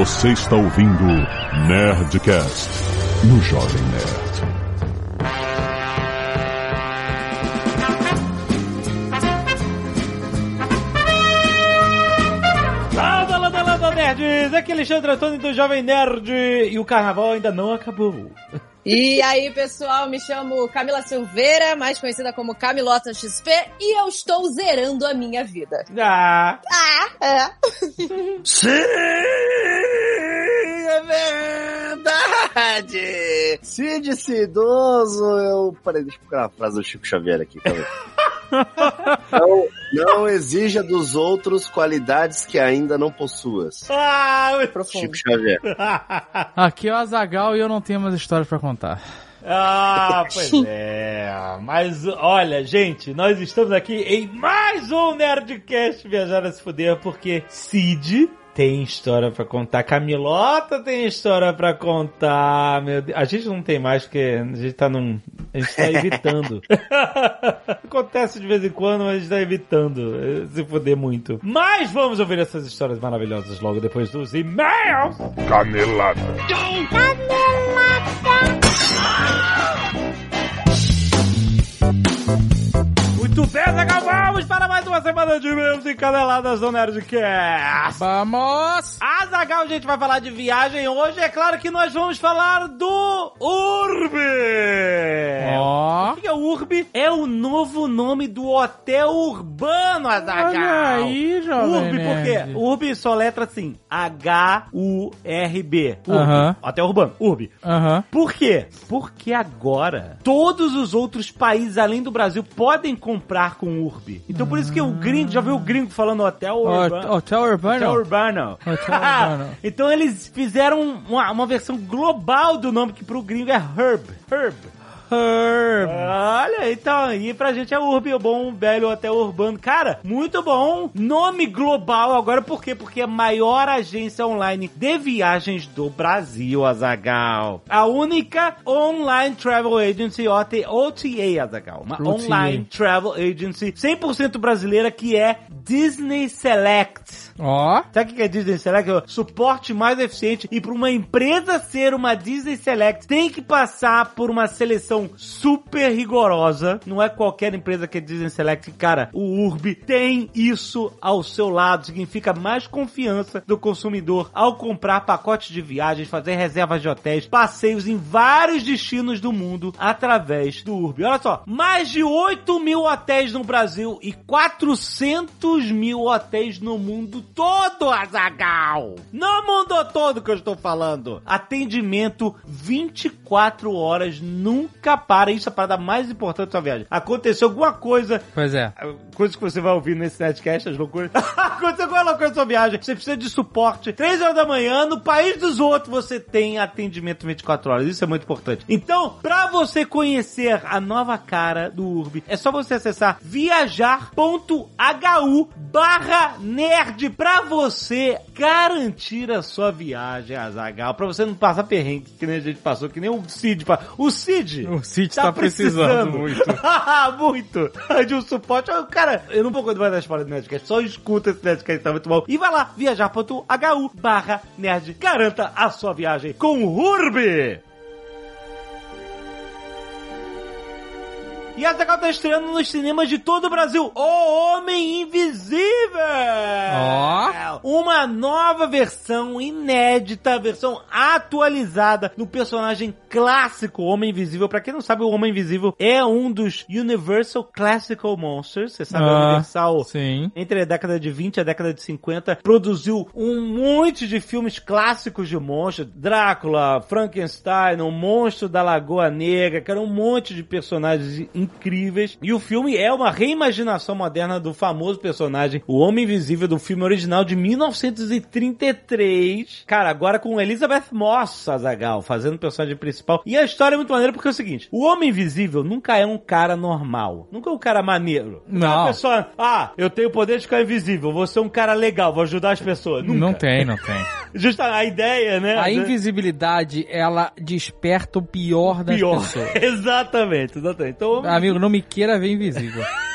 Você está ouvindo Nerdcast no Jovem Nerd. Landa, landa, landa, nerds! Aqui é Alexandre Antônio do Jovem Nerd e o carnaval ainda não acabou. E aí, pessoal, me chamo Camila Silveira, mais conhecida como Camilota XP, e eu estou zerando a minha vida. Ah! Ah, é. Sim, é verdade! Cid idoso, eu... Peraí, deixa eu procurar a frase do Chico Xavier aqui, calma aí. Não, não exija dos outros qualidades que ainda não possuas. Ah! Profundo. Chico Xavier. Aqui é o Azagal e eu não tenho mais histórias pra contar. Ah, pois é. Mas olha, gente, nós estamos aqui em mais um Nerdcast Viajar a se fuder, porque Cid tem história pra contar, Camilota tem história pra contar. Meu Deus. A gente não tem mais porque a gente tá num. A gente tá evitando. Acontece de vez em quando, mas a gente tá evitando eh, se fuder muito. Mas vamos ouvir essas histórias maravilhosas logo depois dos e-mails. Canelada. Muito bem, Zagal, vamos para mais uma semana de e-mails e caneladas do Nerdcast. Vamos! Azagal, a gente vai falar de viagem hoje. É claro que nós vamos falar do Urb. Ó, O que é o Urb? É o novo nome do hotel urbano, Azagal. olha aí, jovem Urb, por quê? nerd. Urb só letra assim, H-U-R-B. Urb. Aham. Hotel urbano, Urb. Aham. Por quê? Porque agora todos os outros países além do Brasil podem comprar com Urb. Então por isso que o gringo, já viu o gringo falando hotel urbano? Hot- Hotel Urbano? Hotel Urbano. Hotel Urbano. então eles fizeram uma, uma versão global do nome que pro gringo é Herb. Herb. Herb. Olha, então, e pra gente é Urb, o bom, velho hotel urbano. Cara, muito bom. Nome global agora, por quê? Porque é a maior agência online de viagens do Brasil, Azagal. A única online travel agency OT, OTA, Azagal. Uma online travel agency 100% brasileira que é Disney Select. Ó, Sabe o que é Disney Select? É suporte mais eficiente. E para uma empresa ser uma Disney Select, tem que passar por uma seleção super rigorosa. Não é qualquer empresa que é Disney Select. Cara, o URB tem isso ao seu lado. Significa mais confiança do consumidor ao comprar pacotes de viagens, fazer reservas de hotéis, passeios em vários destinos do mundo através do URB. Olha só, mais de 8 mil hotéis no Brasil e 400 mil hotéis no mundo todo, Azagal! No mundo todo que eu estou falando. Atendimento 24 horas, nunca para. Isso é a parada mais importante da sua viagem. Aconteceu alguma coisa pois é. coisas que você vai ouvir nesse netcast, as loucuras. Aconteceu alguma loucura na sua viagem, você precisa de suporte. 3 horas da manhã, no país dos outros, você tem atendimento 24 horas. Isso é muito importante. Então, pra você conhecer a nova cara do URB, é só você acessar viajar.hu barra nerd pra você garantir a sua viagem, Azagal. Pra você não passar perrengue, que nem a gente passou, que nem o Cid. O Cid! O Cid tá precisando muito. muito. De um suporte. Cara, eu não vou contar mais da história do Nerdcast. Só escuta esse Nerdcast, tá muito bom. E vai lá, viajar.hu barra nerd. Garanta a sua viagem com o Urb. E a Zagal tá estreando nos cinemas de todo o Brasil. O Homem Invisível! Ó. Uma nova versão inédita, versão atualizada do personagem clássico Homem Invisível. Pra quem não sabe, o Homem Invisível é um dos Universal Classical Monsters. Você sabe, a Ah, Universal Sim. entre a década de 20 e a década de 50, produziu um monte de filmes clássicos de monstros. Drácula, Frankenstein, o Monstro da Lagoa Negra, que era um monte de personagens incríveis. E o filme é uma reimaginação moderna do famoso personagem, o Homem Invisível, do filme original de 1933. Cara, agora com Elizabeth Moss, Azagal, fazendo o personagem principal. E a história é muito maneira porque é o seguinte, o Homem Invisível nunca é um cara normal. Nunca é um cara maneiro. É uma Não. pessoa, ah, eu tenho o poder de ficar invisível, vou ser um cara legal, vou ajudar as pessoas. Nunca. Não tem, não tem. Justa a ideia, né? A invisibilidade, ela desperta o pior das Pior. pessoas. exatamente, exatamente. Então, Amigo, não me queira ver invisível.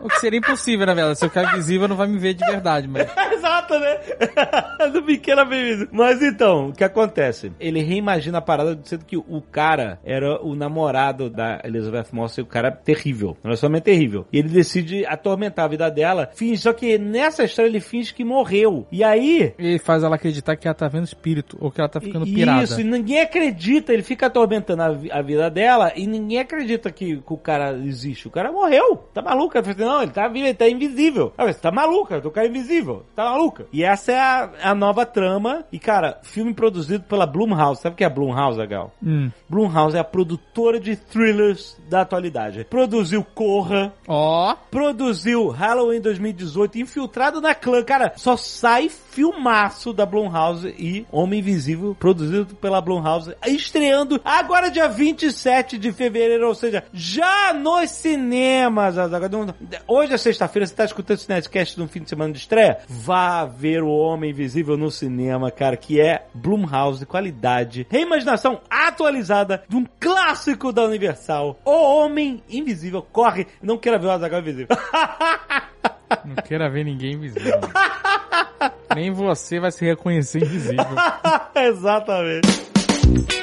O que seria impossível, na verdade. Se eu ficar invisível, não vai me ver de verdade, mas... Exato, né? Do pequeno bebida. Mas então, o que acontece? Ele reimagina a parada dizendo que o cara era o namorado da Elizabeth Moss e o cara é terrível. Um relacionamento terrível. E ele decide atormentar a vida dela. Finge, só que nessa história ele finge que morreu. E aí, Ele faz ela acreditar que ela tá vendo espírito, ou que ela tá ficando pirada. Isso, e ninguém acredita, ele fica atormentando a, a vida dela e ninguém acredita que, que o cara existe. O cara morreu, tá maluco? Assim, não, ele tá vivo, ele tá invisível. Ah, você tá maluca, o cara invisível, tá maluca. E essa é a, a nova trama. E cara, filme produzido pela Blumhouse. Sabe o que é a Blumhouse, Gal? Hum. Blumhouse é a produtora de thrillers da atualidade. Produziu Corra, Ó, produziu Halloween 2018, Infiltrado na Clã. Cara, só sai filmaço da Blumhouse e Homem Invisível, produzido pela Blumhouse, estreando agora dia 27 de fevereiro, ou seja, já nos cinemas. Hoje é sexta-feira, você tá escutando esse Nerdcast no fim de semana de estreia? Vá ver o Homem Invisível no cinema, cara, que é Blumhouse, qualidade, reimaginação atualizada de um clássico da Universal. O Homem Invisível corre, não queira ver o Azaghal Invisível. não queira ver ninguém invisível. Nem você vai se reconhecer invisível. Exatamente.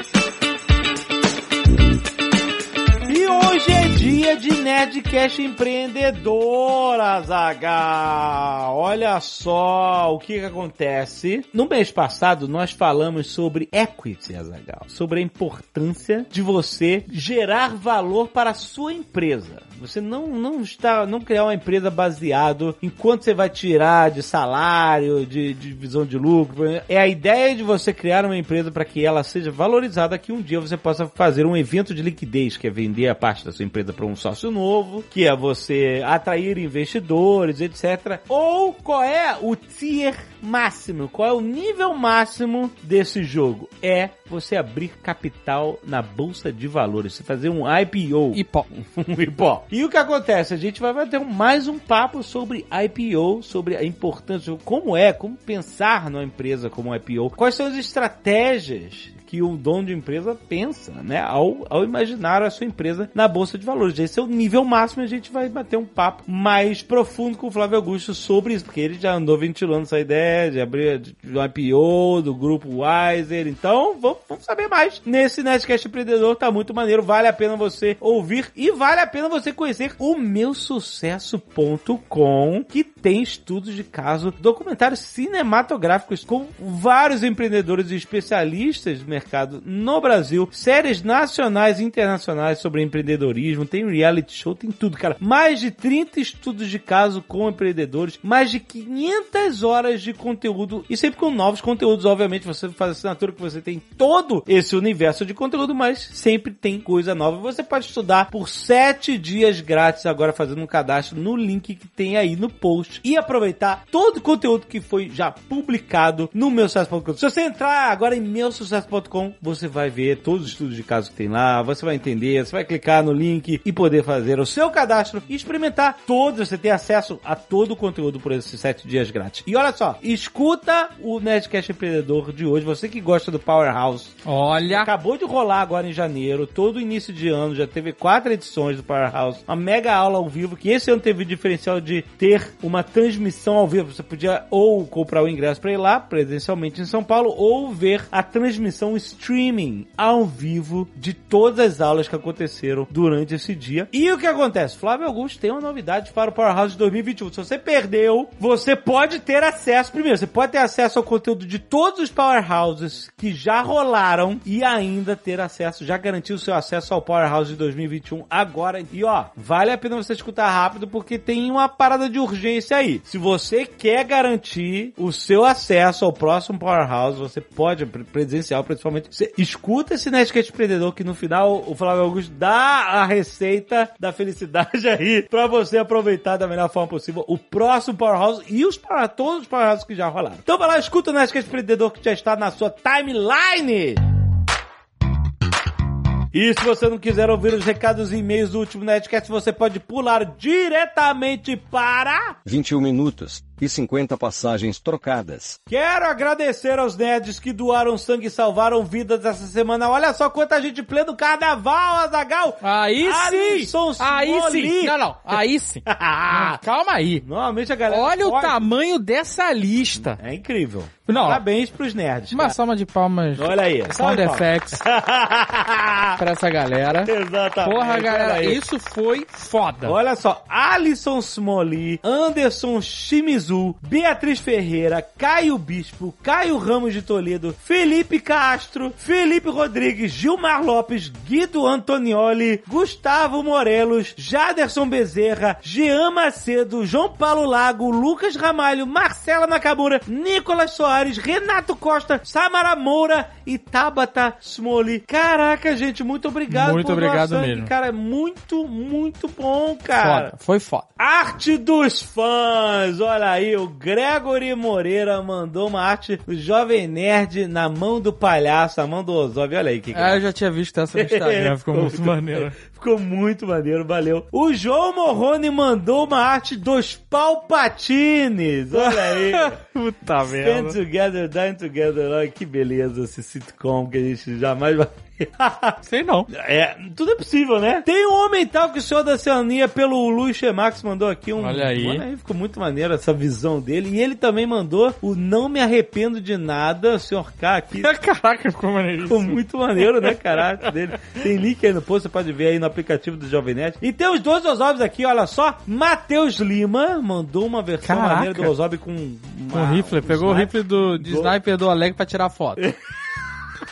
Hoje é dia de Nerdcast Empreendedor, Azagal. Olha só o que, que acontece. No mês passado, nós falamos sobre equity, Azagal. Sobre a importância de você gerar valor para a sua empresa. Você não, não está, não criar uma empresa baseado em quanto você vai tirar de salário, de, de visão de lucro. É a ideia de você criar uma empresa para que ela seja valorizada, que um dia você possa fazer um evento de liquidez, que é vender a parte da sua empresa para um sócio novo, que é você atrair investidores, etc. Ou qual é o tier máximo, qual é o nível máximo desse jogo? É você abrir capital na bolsa de valores, você fazer um IPO. Um IPO. E o que acontece? A gente vai bater um- mais um papo sobre IPO, sobre a importância, como é, como pensar numa empresa como um IPO, quais são as estratégias que o dono de empresa pensa, né, ao, ao imaginar a sua empresa na bolsa de valores. Esse é o nível máximo a gente vai bater um papo mais profundo com o Flávio Augusto sobre isso, porque ele já andou ventilando essa ideia de abrir do IPO, do grupo Wiser. Então, vamos, vamos saber mais. Nesse Nerdcast Empreendedor tá muito maneiro, vale a pena você ouvir e vale a pena você conhecer o meusucesso.com, que tem estudos de caso, documentários cinematográficos com vários empreendedores e especialistas do mercado no Brasil, séries nacionais e internacionais sobre empreendedorismo, tem reality show, tem tudo, cara. Mais de 30 estudos de caso com empreendedores, mais de 500 horas de conteúdo e sempre com novos conteúdos, obviamente, você faz assinatura que você tem todo esse universo de conteúdo, mas sempre tem coisa nova. Você pode estudar por 7 dias grátis agora fazendo um cadastro no link que tem aí no post e aproveitar todo o conteúdo que foi já publicado no meu sucesso.com. Se você entrar agora em meu sucesso.com, você vai ver todos os estudos de caso que tem lá, você vai entender, você vai clicar no link e poder fazer o seu cadastro e experimentar todos, você tem acesso a todo o conteúdo por esses 7 dias grátis. E olha só, escuta o Nerdcast Empreendedor de hoje, você que gosta do Powerhouse, Olha, Acabou de rolar agora em janeiro, todo início de ano, já teve quatro edições do Powerhouse, uma mega aula ao vivo, que esse ano teve o diferencial de ter uma transmissão ao vivo. Você podia ou comprar o ingresso para ir lá, presencialmente em São Paulo, ou ver a transmissão streaming ao vivo de todas as aulas que aconteceram durante esse dia. E o que acontece? Flávio Augusto tem uma novidade para o Powerhouse de 2021. Se você perdeu, você pode ter acesso, primeiro, você pode ter acesso ao conteúdo de todos os Powerhouses que já rolaram e ainda ter acesso, já garantir o seu acesso ao Powerhouse de 2021 agora. E ó, vale a pena você escutar rápido porque tem uma parada de urgência aí. Se você quer garantir o seu acesso ao próximo Powerhouse, você pode, pre- presencial principalmente, você escuta esse Nerdcast Empreendedor que no final o Flávio Augusto dá a receita da felicidade aí pra você aproveitar da melhor forma possível o próximo Powerhouse e os para todos os Powerhouses que já rolaram. Então vai lá, escuta o Nerdcast Empreendedor que já está na sua timeline. E se você não quiser ouvir os recados e e-mails do último Nerdcast, você pode pular diretamente para 21 minutos. E 50 passagens trocadas. Quero agradecer aos nerds que doaram sangue e salvaram vidas essa semana. Olha só quanta gente pleno carnaval, Azagal. Aí Alisson sim! Aí Smoli. sim! Não, não, aí sim. Não, calma aí. Normalmente a galera. Olha o pode- tamanho dessa lista. É incrível. Não. Parabéns pros nerds. Uma cara. salva de palmas. Olha aí. Sound effects pra essa galera. Exatamente. Porra, galera, isso foi foda. Olha só, Alisson Smoli, Anderson Shimizu, Beatriz Ferreira, Caio Bispo, Caio Ramos de Toledo, Felipe Castro, Felipe Rodrigues, Gilmar Lopes, Guido Antonioli, Gustavo Morelos, Jaderson Bezerra, Jean Macedo, João Paulo Lago, Lucas Ramalho, Marcela Nakamura, Nicolas Soares, Renato Costa, Samara Moura e Tabata Smoli. Caraca, gente, muito obrigado Muito por obrigado sangue, mesmo. Cara, é muito, muito bom, cara. Foda, foi foda. Arte dos fãs! Olha aí, o Gregory Moreira mandou uma arte do Jovem Nerd na mão do palhaço, na mão do Ozob. Olha aí que Ah, eu já tinha visto essa no Instagram, ficou muito maneiro. Ficou muito maneiro, valeu. O João Morrone mandou uma arte dos Palpatines. Olha aí. Puta Stand Together, Dying Together. Olha que beleza esse sitcom que a gente jamais vai Sei não. É, tudo é possível, né? Tem um homem tal que o senhor da Oceania pelo Luiz Chemax mandou aqui um. Olha aí. Olha aí, ficou muito maneiro essa visão dele. E ele também mandou o Não Me Arrependo de Nada, o senhor K aqui. Caraca, ficou maneiríssimo. Ficou muito maneiro, né, cara? a arte dele. Tem link aí no post, você pode ver aí no aplicativo do Jovem Nerd. E tem os dois Osobs aqui, olha só. Matheus Lima mandou uma versão Caraca. maneira do Ozob com. Com o rifle, pegou o rifle do, de Gol. sniper do Oleg pra tirar foto.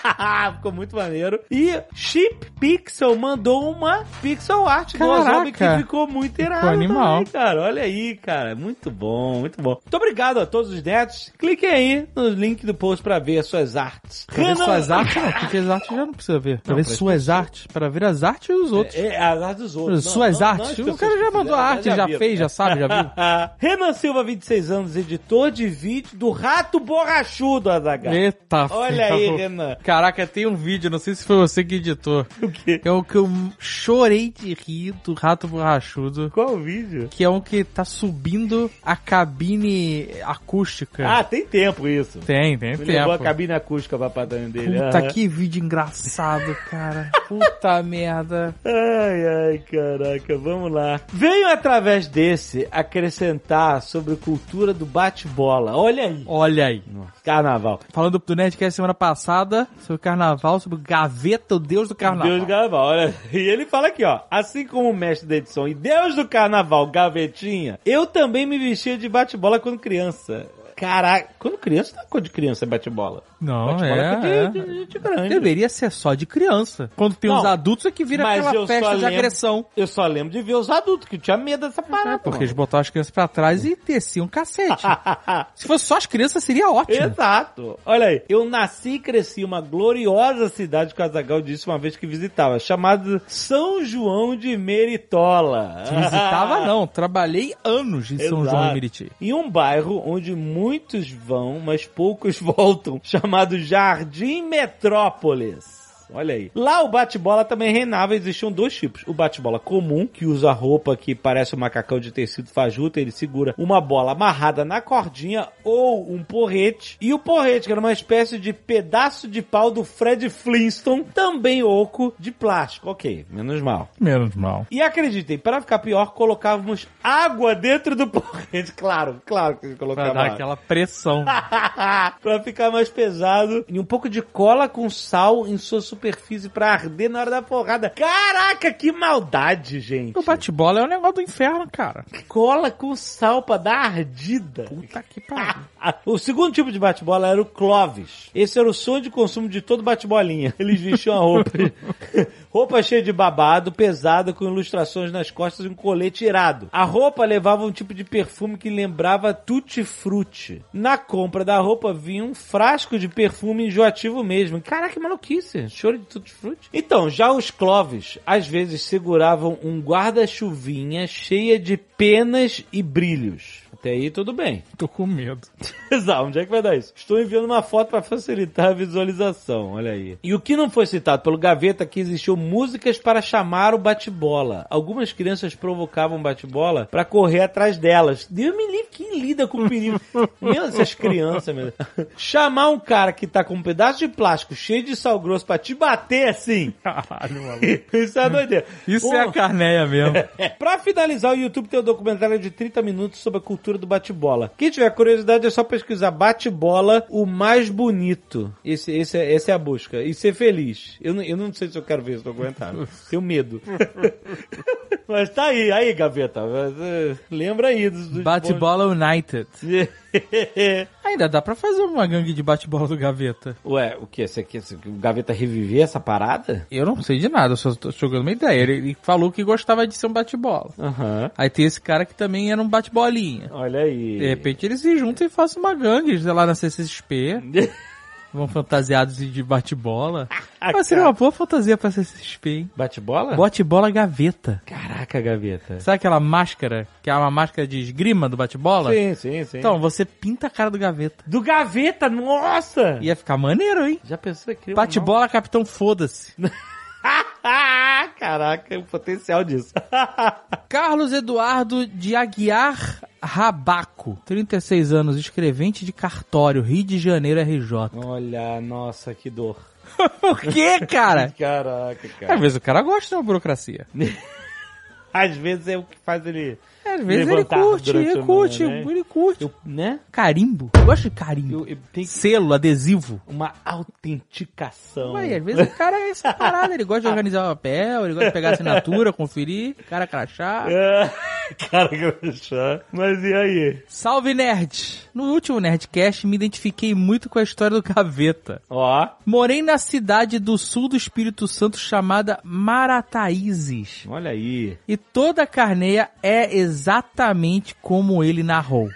Ficou muito maneiro. E Chip Pixel mandou uma pixel art do Caraca. Ozob que ficou muito irado animal. também, cara. Olha aí, cara. Muito bom, muito bom. Muito obrigado a todos os netos. Cliquem aí no link do post pra ver as suas artes. Pra ver suas artes, não, porque as artes já não precisa ver. Pra Não, ver pra suas artes, pra ver as artes dos outros. É, as artes dos outros. Não, suas não- artes. o cara já mandou a arte, já, viram. fez, já sabe, já viu. Renan Silva, 26 anos, editor de vídeo do Rato Borrachudo, Azaghal. Eita, Olha aí, Renan. Caraca, tem um vídeo, não sei se foi você que editou. O quê? É o que eu chorei de rir do rato borrachudo. Qual o vídeo? Que é um que tá subindo a cabine acústica. Ah, tem tempo isso. tem, tem Me levou a tempo. cabine acústica pra patrão dele. Puta, Aham. que vídeo engraçado, cara. Puta merda. Ai, ai, caraca, vamos lá. Venho através desse acrescentar sobre cultura do bate-bola. Olha aí. Olha aí. Carnaval. Falando do Nerdcast semana passada, sobre carnaval, sobre Gaveta, o deus do carnaval. Deus do carnaval, olha. E ele fala aqui, ó. Assim como o mestre da edição e Deus do carnaval, Gavetinha, eu também me vestia de bate-bola quando criança. Caraca, quando criança, não é coisa de criança é bate-bola. Não, Bate-bola é, de, é. de gente grande. Deveria ser só de criança. Quando tem Não, os adultos é que vira aquela festa de lembro- agressão. Eu só lembro de ver os adultos que tinham medo dessa parada. É, porque eles mano. botavam as crianças pra trás e desciam um cacete. Se fosse só as crianças, seria ótimo. Exato. Olha aí. Eu nasci e cresci em uma gloriosa cidade que o Azagal disse uma vez que visitava, chamada São João de Meritola. Visitava não, trabalhei anos em São Exato. João de Meriti. Em um bairro onde muitos vão, mas poucos voltam, chamado Jardim Metrópolis. Olha aí. Lá o bate-bola também reinava, existiam dois tipos. O bate-bola comum, que usa roupa que parece um macacão de tecido fajuto, ele segura uma bola amarrada na cordinha ou um porrete. E o porrete, que era uma espécie de pedaço de pau do Fred Flintstone, também oco de plástico. Ok, menos mal. Menos mal. E acreditem, para ficar pior, colocávamos água dentro do porrete. Claro, claro que Pra colocava dar água. aquela pressão. pra ficar mais pesado. E um pouco de cola com sal em sua superfície pra arder na hora da porrada. Caraca, que maldade, gente. o bate-bola é um negócio do inferno, cara. Cola com sal pra dar ardida. Puta que pariu. O segundo tipo de bate-bola era o Clovis. Esse era o sonho de consumo de todo bate-bolinha. Eles vestiam a roupa. roupa cheia de babado, pesada, com ilustrações nas costas e um colete irado. A roupa levava um tipo de perfume que lembrava Tutti Frutti. Na compra da roupa vinha um frasco de perfume enjoativo mesmo. Caraca, que maluquice. Choro de Tutti Frutti. Então, já os Clovis, às vezes seguravam um guarda-chuvinha cheia de penas e brilhos. Até aí tudo bem. Tô com medo. Exato, onde é que vai dar isso? Estou enviando uma foto para facilitar a visualização, olha aí. E o que não foi citado pelo Gaveta que existiu músicas para chamar o bate-bola. Algumas crianças provocavam bate-bola para correr atrás delas. Deus me livre, quem lida com o perigo? meu, essas crianças, meu. Chamar um cara que tá com um pedaço de plástico cheio de sal grosso para te bater assim. Caralho, maluco. Isso é doideira. Isso Pô, é a carneia mesmo. Pra finalizar, o YouTube tem um documentário de 30 minutos sobre a cultura do bate-bola. Quem tiver curiosidade é só pesquisar bate-bola o mais bonito. Esse, esse é, essa é a busca. E ser feliz. Eu, não- eu não sei se eu quero ver esse documentário. Tenho medo. Mas tá aí, aí, Gaveta. eh, Lembra aí dos, dos Bate-bola United. Ainda dá pra fazer uma gangue de bate-bola do Gaveta. Ué, o que? Você quer que o Gaveta reviver essa parada? Eu não sei de nada, eu só tô jogando uma ideia. Ele, ele falou que gostava de ser um bate-bola. Aham. Aí tem esse cara que também era um bate-bolinha. Olha aí. De repente eles se juntam e façam uma gangue, sei lá, na CCXP. Vão fantasiados de bate-bola. Mas seria uma boa fantasia pra CCXP, hein? Bate-bola? Bote-bola gaveta. Caraca, Gaveta. Sabe aquela máscara, que é uma máscara de esgrima do bate-bola? Sim, sim, sim. Então, você pinta a cara do gaveta. Do Gaveta, nossa! Ia ficar maneiro, hein? Já pensou que Bate-bola, capitão, foda-se. Ah, Caraca, o potencial disso. Carlos Eduardo de Aguiar Rabaco, 36 anos, escrevente de cartório, Rio de Janeiro, RJ. Olha, nossa, que dor. Por que, cara? Caraca, Às cara. vezes o cara gosta de uma burocracia. Às vezes é o que faz ele. Às vezes ele curte, ele curte, manhã, né? ele curte. Eu, né? Carimbo. Eu gosto de carimbo. Eu, eu Selo, adesivo. uma autenticação. Ué, às vezes o cara é essa parada, ele gosta de organizar o papel, ele gosta de pegar a assinatura, conferir, cara crachá. É, cara, achar. Mas e aí? Salve nerd! No último Nerdcast me identifiquei muito com a história do Gaveta. Ó, Morei na cidade do sul do Espírito Santo chamada Marataízes. olha aí. E toda a carneia é exatamente como ele narrou.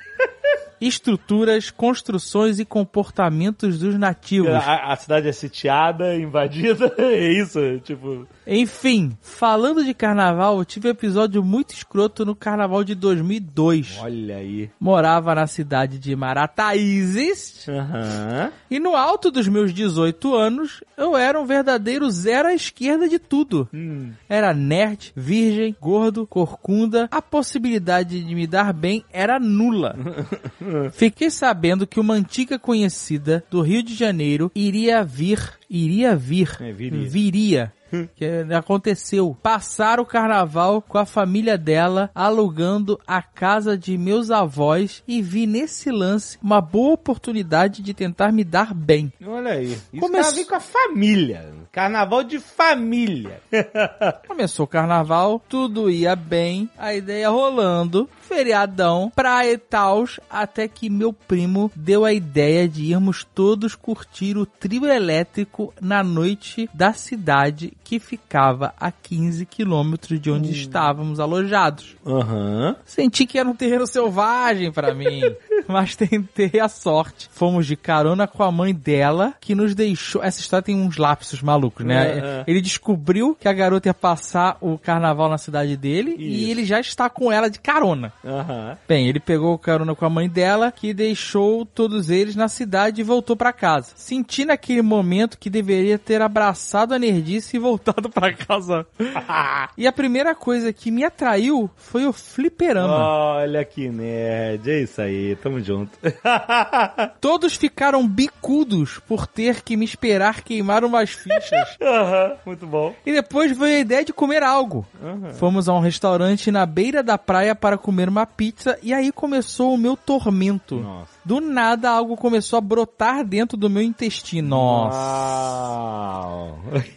Estruturas, construções e comportamentos dos nativos. A, a cidade é sitiada, invadida, é isso, tipo... Enfim, falando de carnaval, eu tive um episódio muito escroto no carnaval de 2002. Olha aí. Morava na cidade de Marataízes Aham. e no alto dos meus 18 anos eu era um verdadeiro zero à esquerda de tudo. Hum. Era nerd, virgem, gordo, corcunda. A possibilidade de me dar bem era nula. Fiquei sabendo que uma antiga conhecida do Rio de Janeiro iria vir, iria vir, É, viria. viria. Que aconteceu. Passar o carnaval com a família dela, alugando a casa de meus avós e vi nesse lance uma boa oportunidade de tentar me dar bem. Olha aí. Isso Come- tem a com a família. Carnaval de família. Começou o carnaval, tudo ia bem, a ideia rolando, feriadão, praia e tals, até que meu primo deu a ideia de irmos todos curtir o trio elétrico na noite da cidade que ficava a 15 quilômetros de onde estávamos alojados. Aham. Senti que era um terreno selvagem pra mim, mas tentei a sorte. Fomos de carona com a mãe dela, que nos deixou. Essa história tem uns lapsos malucos, né? É. Ele descobriu que a garota ia passar o carnaval na cidade dele e Isso. ele já está com ela de carona. Aham. Bem, ele pegou carona com a mãe dela, que deixou todos eles na cidade e voltou pra casa. Senti naquele momento que deveria ter abraçado a nerdice e voltado pra casa. e a primeira coisa que me atraiu foi o fliperama. Olha que nerd. É isso aí. Tamo junto. Todos ficaram bicudos por ter que me esperar queimar umas fichas. Aham. Muito bom. E depois veio a ideia de comer algo. Aham. Fomos a um restaurante na beira da praia para comer uma pizza e aí começou o meu tormento. Nossa. Do nada algo começou a brotar dentro do meu intestino. Nossa.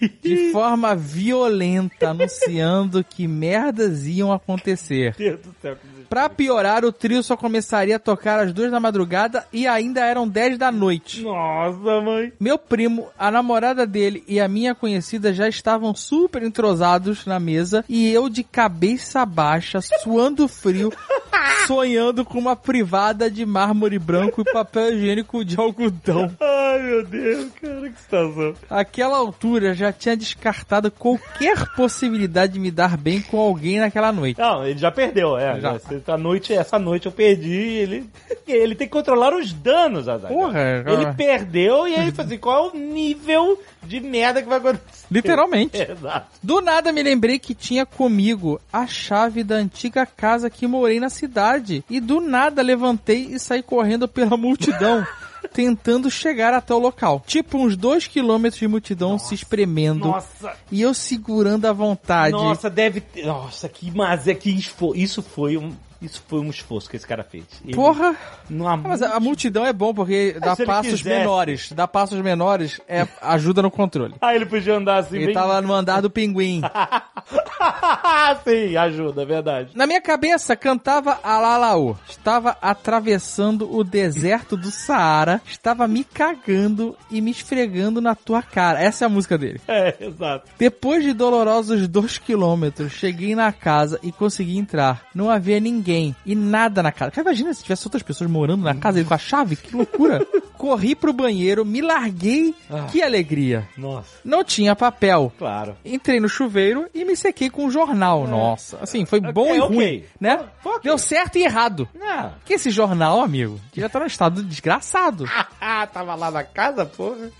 De forma violenta, anunciando que merdas iam acontecer. Meu Deus do céu. que. Pra piorar, o trio só começaria a tocar às duas da madrugada e ainda eram dez da noite. Nossa, mãe. Meu primo, a namorada dele e a minha conhecida já estavam super entrosados na mesa e eu de cabeça baixa, suando frio, sonhando com uma privada de mármore branco e papel higiênico de algodão. Ai, meu Deus, cara, que situação. Aquela altura já tinha descartado qualquer possibilidade de me dar bem com alguém naquela noite. Não, ele já perdeu, é. Já. Essa noite, essa noite eu perdi, ele, ele tem que controlar os danos, Azaghal. Porra, Ele cara. perdeu e aí, assim, qual é o nível de merda que vai acontecer? Literalmente. Exato. Do nada me lembrei que tinha comigo a chave da antiga casa que morei na cidade. E do nada levantei e saí correndo pela multidão. Tentando chegar até o local. Tipo, uns dois quilômetros de multidão se espremendo. Nossa, E eu segurando a vontade. nossa, deve ter. Nossa, que mas é que esforço. Isso foi um. Isso foi um esforço que esse cara fez. Ele, Porra! Numa Ah, Mas a, multidão é bom porque dá se ele passos menores. Dá passos menores, é, ajuda no controle. Ah, ele podia andar assim Ele bem. tava no andar do pinguim. Sim, ajuda, é verdade. Na minha cabeça cantava Alalaô. Estava atravessando o deserto do Saara. Estava me cagando e me esfregando na tua cara. Essa é a música dele. É, exato. Depois de dolorosos dois quilômetros, cheguei na casa e consegui entrar. Não havia ninguém e nada na casa. Cara, imagina se tivesse outras pessoas morando na casa ele com a chave. Que loucura. Corri pro banheiro, me larguei. Ah. Que alegria. Nossa, Não tinha papel. claro. Entrei no chuveiro e me sequei com um jornal. Nossa, assim, foi bom É, e ok. ruim, né? Ok. Deu certo e errado. Não. Que esse jornal, amigo, devia estar num estado desgraçado. Ah, tava lá na casa, porra.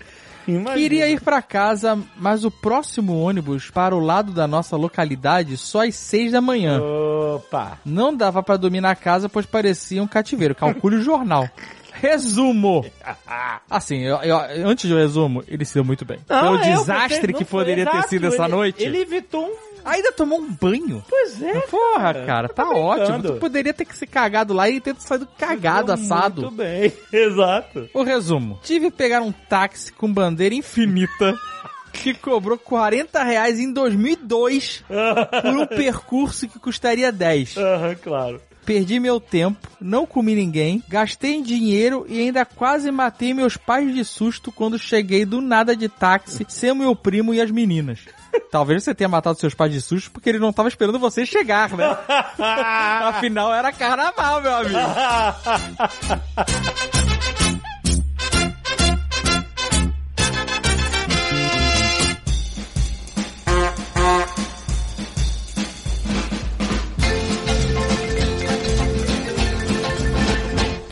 Imagina. Queria ir pra casa, mas o próximo ônibus para o lado da nossa localidade só às seis da manhã. Opa. Não dava pra dormir na casa, pois parecia um cativeiro. Calcule o jornal. Resumo. Assim, eu- eu- antes do resumo, ele se deu muito bem. Pelo é, eu desastre pensei- que foi poderia ter exato, sido essa ele- noite. Ele evitou um. Ainda tomou um banho? Pois é. Porra, cara, tá brincando. ótimo. Tu poderia ter que se cagado lá e ter saído cagado, assado. Muito bem, exato. O resumo. Tive que pegar um táxi com bandeira infinita que cobrou 40 reais em 2002 por um percurso que custaria 10. Aham, claro. Perdi meu tempo, não comi ninguém, gastei dinheiro e ainda quase matei meus pais de susto quando cheguei do nada de táxi sem o meu primo e as meninas. Talvez você tenha matado seus pais de susto porque ele não tava esperando você chegar, né? Afinal, era carnaval, meu amigo.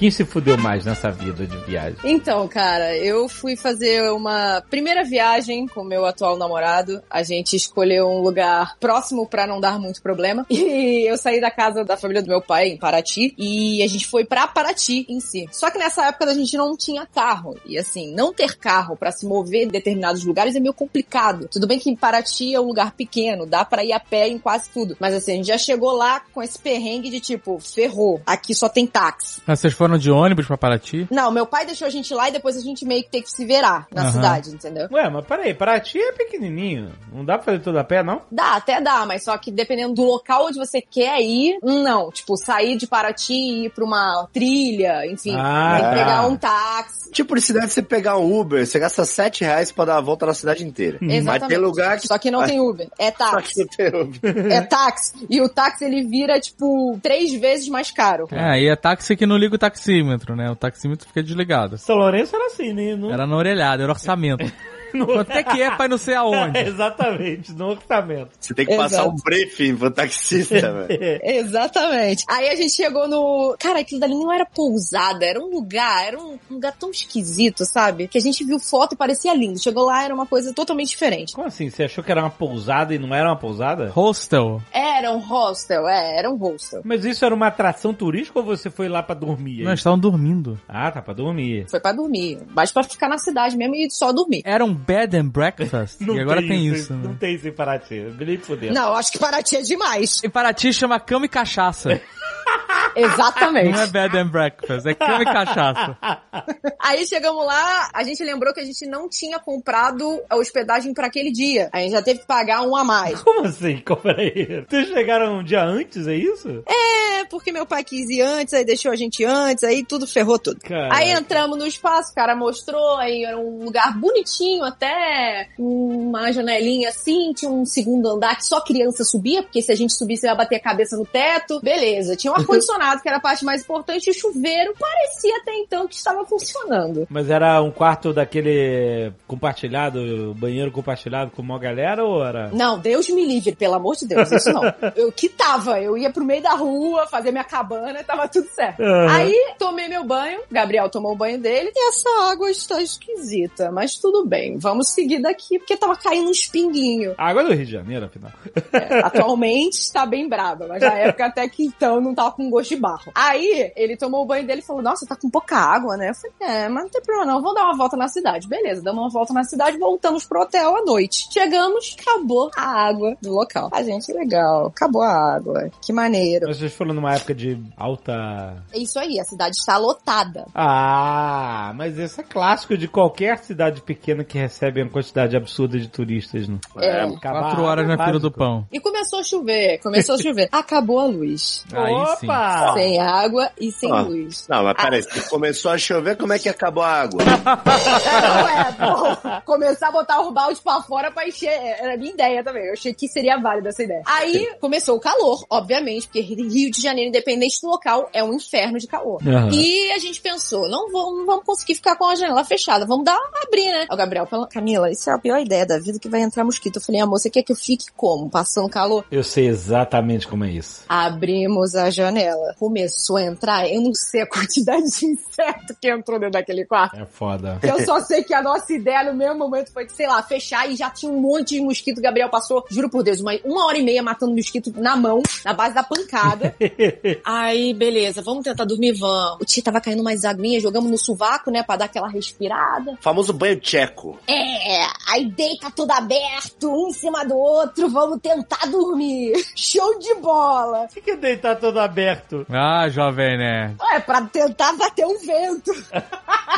Quem se fudeu mais nessa vida de viagem? Então, cara, eu fui fazer uma primeira viagem com meu atual namorado. A gente escolheu um lugar próximo pra não dar muito problema. E eu saí da casa da família do meu pai em Paraty e a gente foi pra Paraty em si. Só que nessa época a gente não tinha carro. E assim, não ter carro pra se mover em determinados lugares é meio complicado. Tudo bem que Paraty é um lugar pequeno, dá pra ir a pé em quase tudo. Mas assim, a gente já chegou lá com esse perrengue de tipo, ferrou, aqui só tem táxi. Mas vocês foram de ônibus pra Paraty? Não, meu pai deixou a gente lá e depois a gente meio que tem que se virar na Aham. cidade, entendeu? Ué, mas peraí, Paraty é pequenininho. Não dá pra fazer tudo a pé, não? Dá, até dá, mas só que dependendo do local onde você quer ir, não. Tipo, sair de Paraty e ir pra uma trilha, enfim. Ah, tem que tá. pegar um táxi. Tipo, de cidade você pegar um Uber, você gasta 7 reais pra dar a volta na cidade inteira. Mas Exatamente. tem lugar que. Só que não tem Uber. É Só táxi. que não tem Uber. É táxi. E o táxi ele vira, tipo, três vezes mais caro. É, e é táxi que não liga o taxímetro, né? O taxímetro fica desligado. São Lourenço era assim, né? Não... Era na orelhada, era orçamento. no- Quanto é que é pra não sei aonde? É, exatamente, no orçamento. Você tem que passar Exato. um briefing pro taxista, velho. Exatamente. Aí a gente chegou no. Cara, aquilo dali não era pousada, era um lugar, era um lugar tão esquisito, sabe? Que a gente viu foto e parecia lindo. Chegou lá, era uma coisa totalmente diferente. Como assim? Você achou que era uma pousada e não era uma pousada? Hostel. Era um hostel, é, era um hostel. Mas isso era uma atração turística ou você foi lá pra dormir? Nós estavam dormindo. Ah, tá pra dormir. Foi pra dormir. Mas pra ficar na cidade mesmo e só dormir. Era um bed and breakfast. e agora tem, isso, Não né? tem isso em Paraty. Nem fudendo. Não, acho que Paraty é demais. Em Paraty chama cama e cachaça. Exatamente. Não é bed and breakfast, é cama e cachaça. Aí chegamos lá, a gente lembrou que a gente não tinha comprado a hospedagem pra aquele dia. A gente já teve que pagar um a mais. Como assim? Como aí? Vocês chegaram um dia antes, é isso? É, porque meu pai quis ir antes, aí deixou a gente antes, aí tudo ferrou tudo. Caraca. Aí entramos no espaço, o cara mostrou, aí era um lugar bonitinho, até uma janelinha assim, tinha um segundo andar que só criança subia, porque se a gente subisse ia bater a cabeça no teto. Beleza, tinha um ar-condicionado ar-condicionado, que era a parte mais importante, e o chuveiro parecia até então que estava funcionando. Mas era um quarto daquele compartilhado, banheiro compartilhado com uma galera ou era? Não, Deus me livre, pelo amor de Deus, isso não. Eu que tava, eu ia pro meio da rua, fazer minha cabana, tava tudo certo. Uhum. Aí, tomei meu banho, Gabriel tomou o banho dele, e essa água está esquisita, mas tudo bem, vamos seguir daqui, porque tava caindo uns pinguinhos. Água do Rio de Janeiro, afinal. É, atualmente está bem brava, mas na época até que então não tava com gosto de barro. Aí, ele tomou o banho dele e falou, nossa, tá com pouca água, né? Eu falei, é, mas não tem problema não, vamos dar uma volta na cidade. Beleza, damos uma volta na cidade, voltamos pro hotel à noite. Chegamos, acabou a água do local. A gente, legal, acabou a água, que maneiro. Mas vocês foram numa época de alta... É isso aí, a cidade está lotada. Ah, mas isso é clássico de qualquer cidade pequena que recebe uma quantidade absurda de turistas, né? É. Acabar Quatro horas na é fila do pão. E começou a chover, começou a chover. Acabou a luz. Aí sim. Sem água e sem Ah. luz. Não, mas peraí, se começou a chover, como é que acabou a água? Não é, pô. Começar a botar os baldes pra fora pra encher. Era a minha ideia também. Eu achei que seria válida essa ideia. Aí começou o calor, obviamente, porque Rio de Janeiro, independente do local, é um inferno de calor. Aham. E a gente pensou, não vamos, não vamos conseguir ficar com a janela fechada, vamos dar abrir, né? O Gabriel falou, Camila, isso é a pior ideia da vida que vai entrar mosquito. Eu falei, amor, você quer que eu fique como? Passando calor? Eu sei exatamente como é isso. Abrimos a janela. Começou a entrar, eu não sei a quantidade de inseto que entrou dentro daquele quarto. É foda. Eu só sei que a nossa ideia no mesmo momento foi, sei lá, fechar e já tinha um monte de mosquito. O Gabriel passou, juro por Deus, uma, uma hora e meia matando mosquito na mão, na base da pancada. Aí, beleza, vamos tentar dormir, vamos. O tio tava caindo mais aguinha, jogamos no sovaco, né, pra dar aquela respirada. Famoso banho tcheco. É, aí deita tudo aberto, um em cima do outro, vamos tentar dormir. Show de bola. Por que deitar todo aberto? Ah, jovem, né? É, pra tentar bater um vento.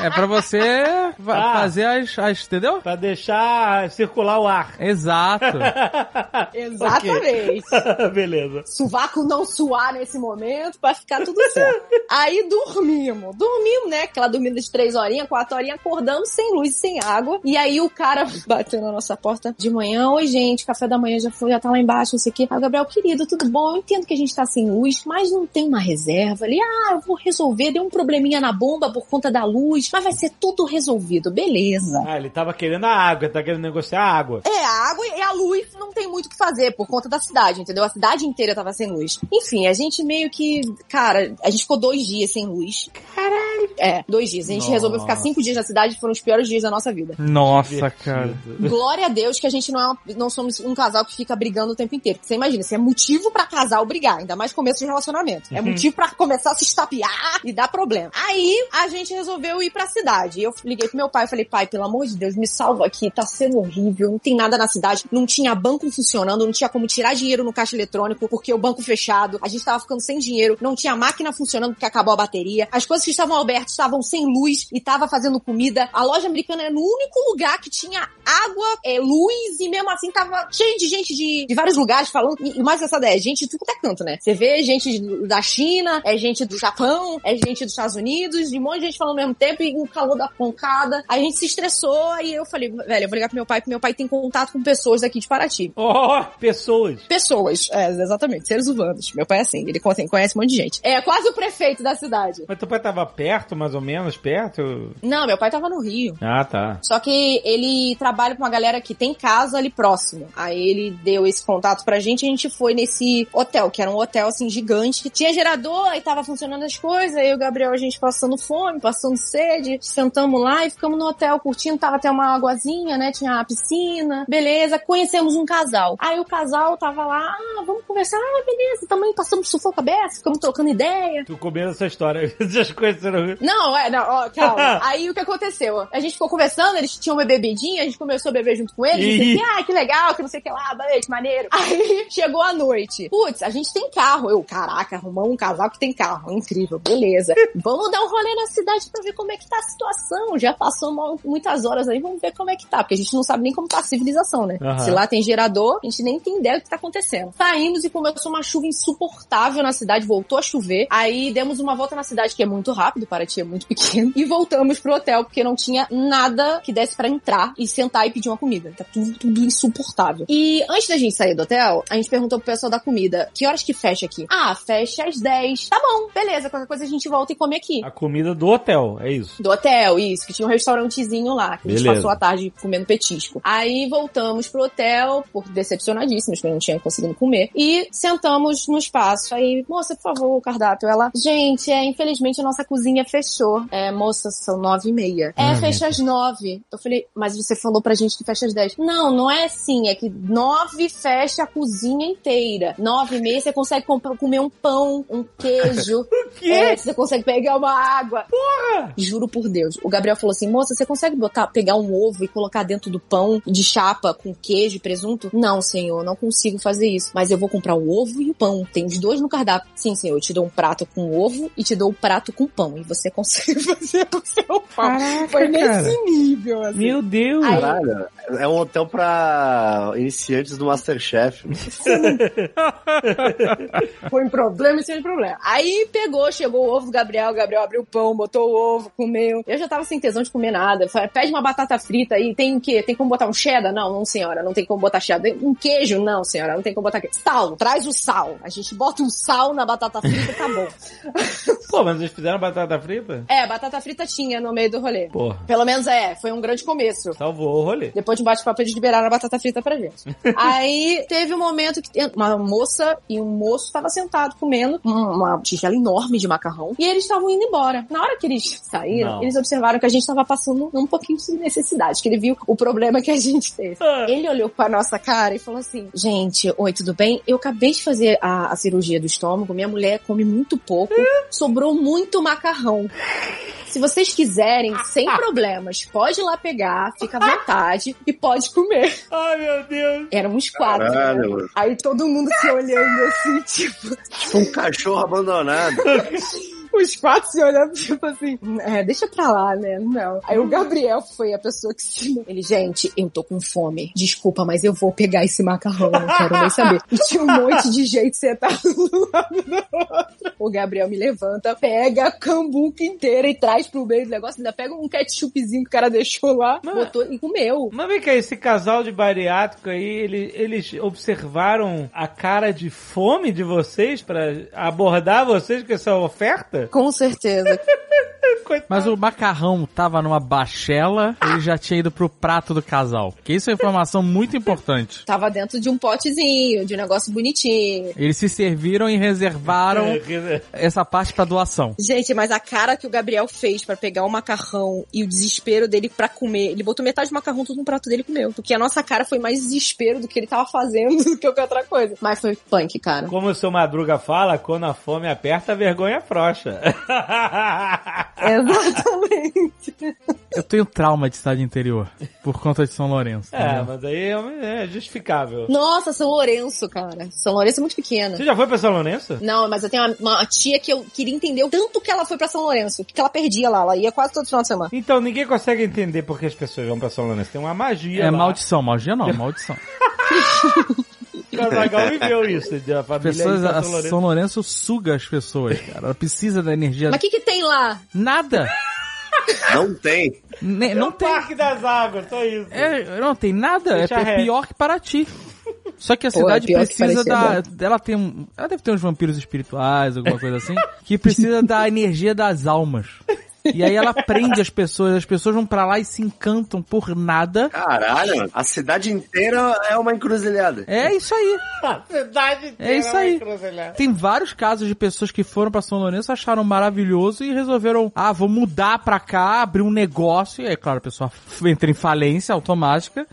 É pra você Ah. fazer as, as. Entendeu? Pra deixar circular o ar. Exato. Exatamente. Beleza. sovaco não suar nesse momento pra ficar tudo certo. Aí dormimos. Dormimos, né? Aquela dormida de três horinhas, quatro horinhas, acordamos sem luz e sem água. E aí o cara bateu na nossa porta de manhã. Oi, gente, café da manhã já foi, já tá lá embaixo, não sei o quê. Aí o Gabriel, querido, tudo bom? Eu entendo que a gente tá sem luz, mas não tem uma reserva. Ele, ah, eu vou resolver. Deu um probleminha na bomba por conta da luz, mas vai ser tudo resolvido. Beleza. Ah, ele tava querendo a água, tá querendo negociar a água. É, a água e a luz não tem muito o que fazer por conta da cidade, entendeu? A cidade inteira tava sem luz. Enfim, a gente meio que, cara, a gente ficou dois dias sem luz. Caralho. É, dois dias. A gente Nossa. resolveu ficar cinco dias na cidade, foram os piores dias da nossa vida. Nossa, cara. Glória a Deus que a gente não, é uma- não somos um casal que fica brigando o tempo inteiro. Porque você imagina, se é motivo pra casal brigar, ainda mais começo de relacionamento. É motivo pra começar a se estapear e dar problema. Aí a gente resolveu ir pra cidade. E eu liguei pro meu pai e falei, pai, pelo amor de Deus, me salva aqui, tá sendo horrível, não tem nada na cidade, não tinha banco funcionando, não tinha como tirar dinheiro no caixa eletrônico, porque o banco fechado, a gente tava ficando sem dinheiro, não tinha máquina funcionando porque acabou a bateria, as coisas que estavam estavam sem luz e tava fazendo comida. A loja americana era o único lugar que tinha água, é, luz e mesmo assim tava cheio de gente de, de vários lugares falando. E, e mais engraçado é, gente de tudo é canto, né? Você vê gente da China, é gente do Japão, é gente dos Estados Unidos, de um monte de gente falando ao mesmo tempo e o calor da pancada. A gente se estressou, aí eu falei, velho, eu vou ligar pro meu pai, porque meu pai tem contato com pessoas daqui de Paraty. Oh, pessoas. Pessoas, é, exatamente, seres humanos. Meu pai é assim, ele conhece, conhece um monte de gente. É quase o prefeito da cidade. Mas teu pai tava perto, mais ou menos, perto? Não, meu pai tava no Rio. Ah, tá. Só que ele trabalha com uma galera que tem casa ali próximo. Aí ele deu esse contato pra gente e a gente foi nesse hotel, que era um hotel assim gigante, que tinha gerador e tava funcionando as coisas. Aí o Gabriel, a gente passando fome, passando sede, sentamos lá e ficamos no hotel curtindo. Tava até uma águazinha, né? Tinha a piscina. Beleza, conhecemos um casal. Aí o casal tava lá, ah, vamos conversar. Ah, beleza, também passamos sufoco aberto, ficamos trocando ideia. Tu comendo essa história. Essas coisas serão... Não, é, não, ó, calma. Aí o que aconteceu? A gente ficou conversando, eles tinham uma bebidinha, a gente começou a beber junto com eles, disse que, ah, que legal, que não sei o que lá, beleza, maneiro. Aí chegou a noite. Putz, a gente tem carro. Eu, caraca, arrumamos um casal que tem carro. Incrível, beleza. Vamos dar um rolê na cidade pra ver como é que tá a situação. Já passou mal- muitas horas aí, vamos ver como é que tá. Porque a gente não sabe nem como tá a civilização, né? Aham. Se lá tem gerador, a gente nem tem ideia do que tá acontecendo. Saímos e começou uma chuva insuportável na cidade, voltou a chover. Aí demos uma volta na cidade, que é muito rápido, para Paraty é muito pequeno. E voltamos pro hotel, porque não tinha nada que desse pra entrar e sentar e pedir uma comida. Tá tudo, tudo insuportável. E antes da gente sair do hotel, a gente perguntou pro pessoal da comida, que horas que fecha aqui? Ah, fecha às 10. Tá bom, beleza, qualquer coisa a gente volta e come aqui. A comida do hotel, é isso. Do hotel, isso, que tinha um restaurantezinho lá, que a gente Beleza. passou a tarde comendo petisco. Aí voltamos pro hotel, por decepcionadíssimos, porque não tinha conseguido comer, e sentamos no espaço. Aí, moça, por favor, o cardápio. Ela, gente, é, infelizmente a nossa cozinha fechou. É, moça, são nove e meia. É, Ah, fecha às nove. Eu falei, mas você falou pra gente que fecha às dez. Não, não é assim, é que nove fecha a cozinha inteira. Nove e meia você consegue comprar, comer um pão, um queijo. quê? É, você consegue pegar uma água. Juro por Deus. O Gabriel falou assim: moça, você consegue botar, pegar um ovo e colocar dentro do pão de chapa com queijo e presunto? Não, senhor, não consigo fazer isso. Mas eu vou comprar o ovo e o pão. Tem os dois no cardápio. Sim, senhor, eu te dou um prato com ovo e te dou um prato com pão. E você consegue fazer o seu pão. Caraca, Foi nesse cara. nível, assim. Meu Deus. Aí- Caralho, é um hotel pra iniciantes do Masterchef. Foi um problema e sem problema. Aí pegou, chegou o ovo do Gabriel, o Gabriel abriu o pão, botou o ovo, comeu. Eu já tava sem tesão de comer nada. Falei, pede uma batata frita aí, tem o quê? Tem como botar um cheddar? Não, não senhora, não tem como botar cheddar. Um queijo? Não, senhora, não tem como botar queijo. Sal, traz o sal. A gente bota um sal na batata frita, tá bom. Pô, mas eles fizeram batata frita? É, batata frita tinha no meio do rolê. Porra, Pelo menos é, foi um grande começo. salvou o rolê. Depois de um bate-papo, eles liberaram a batata frita pra gente. Aí teve um momento que uma moça e um moço estavam sentados comendo uma tigela enorme de macarrão e eles estavam indo embora. Na hora que eles saíram, Não. eles observaram que a gente estava passando um pouquinho de necessidade, que ele viu o problema que a gente teve. Ah. Ele olhou pra nossa cara e falou assim: Gente, oi, tudo bem? Eu acabei de fazer a, a cirurgia do estômago, minha mulher come muito pouco, sobrou muito macarrão. Se vocês quiserem, sem problemas, pode ir lá pegar, fica à vontade e pode comer. Ai, meu Deus. Éramos quatro. né? Caralho, mano. Aí todo mundo se olhando assim, tipo, Tipo um cachorro abandonado. os quatro se olhando, tipo assim, é, deixa pra lá, né? Não. Aí o Gabriel foi a pessoa que se. Ele, gente, eu tô com fome. Desculpa, mas eu vou pegar esse macarrão, não quero nem saber. E tinha um monte de gente sentado do lado do outro. O Gabriel me levanta, pega a cambuca inteira e traz pro meio do negócio, ainda pega um ketchupzinho que o cara deixou lá, Mas- botou e comeu. Mas vem cá, esse casal de bariátrico aí, ele- eles observaram a cara de fome de vocês pra abordar vocês com essa oferta? Com certeza. Coitado. Mas o macarrão tava numa bachela, ele já tinha ido pro prato do casal. Que isso é informação muito importante. Tava dentro de um potezinho, de um negócio bonitinho. Eles se serviram e reservaram essa parte pra doação. Gente, mas a cara que o Gabriel fez pra pegar o macarrão e o desespero dele pra comer, ele botou metade do macarrão tudo no prato dele e comeu. Porque a nossa cara foi mais desespero do que ele tava fazendo do que qualquer outra coisa. Mas foi punk, cara. Como o seu Madruga fala, quando a fome aperta, a vergonha frouxa. Exatamente. Eu tenho trauma de cidade interior por conta de São Lourenço. é, entendeu? mas aí é, é justificável. Nossa, São Lourenço, cara. São Lourenço é muito pequena. Você já foi pra São Lourenço? Não, mas eu tenho uma, uma tia que eu queria entender o tanto que ela foi pra São Lourenço. O que ela perdia lá. Ela ia quase todo final de semana. Então, ninguém consegue entender por que as pessoas vão pra São Lourenço. Tem uma magia É lá. maldição, magia não, maldição. O Casagal viveu isso, a família Pessoas, a São Lourenço. São Lourenço suga as pessoas, cara. Ela precisa da energia. Mas o que que tem lá? Nada. Não tem. Ne- É não o tem. Parque das Águas, só isso. É, não tem nada. Deixa é, é pior que Paraty. Só que a Pô, cidade é pior que precisa parecia da. Ela tem. Ela deve ter uns vampiros espirituais, alguma coisa assim. que precisa da energia das almas. E aí ela prende as pessoas, as pessoas vão pra lá e se encantam por nada. Caralho. A cidade inteira é uma encruzilhada. É isso aí. A cidade inteira É isso aí. Tem vários casos de pessoas que foram pra São Lourenço, acharam maravilhoso e resolveram, ah, vou mudar pra cá, abrir um negócio. E aí, claro, a pessoa entra em falência automática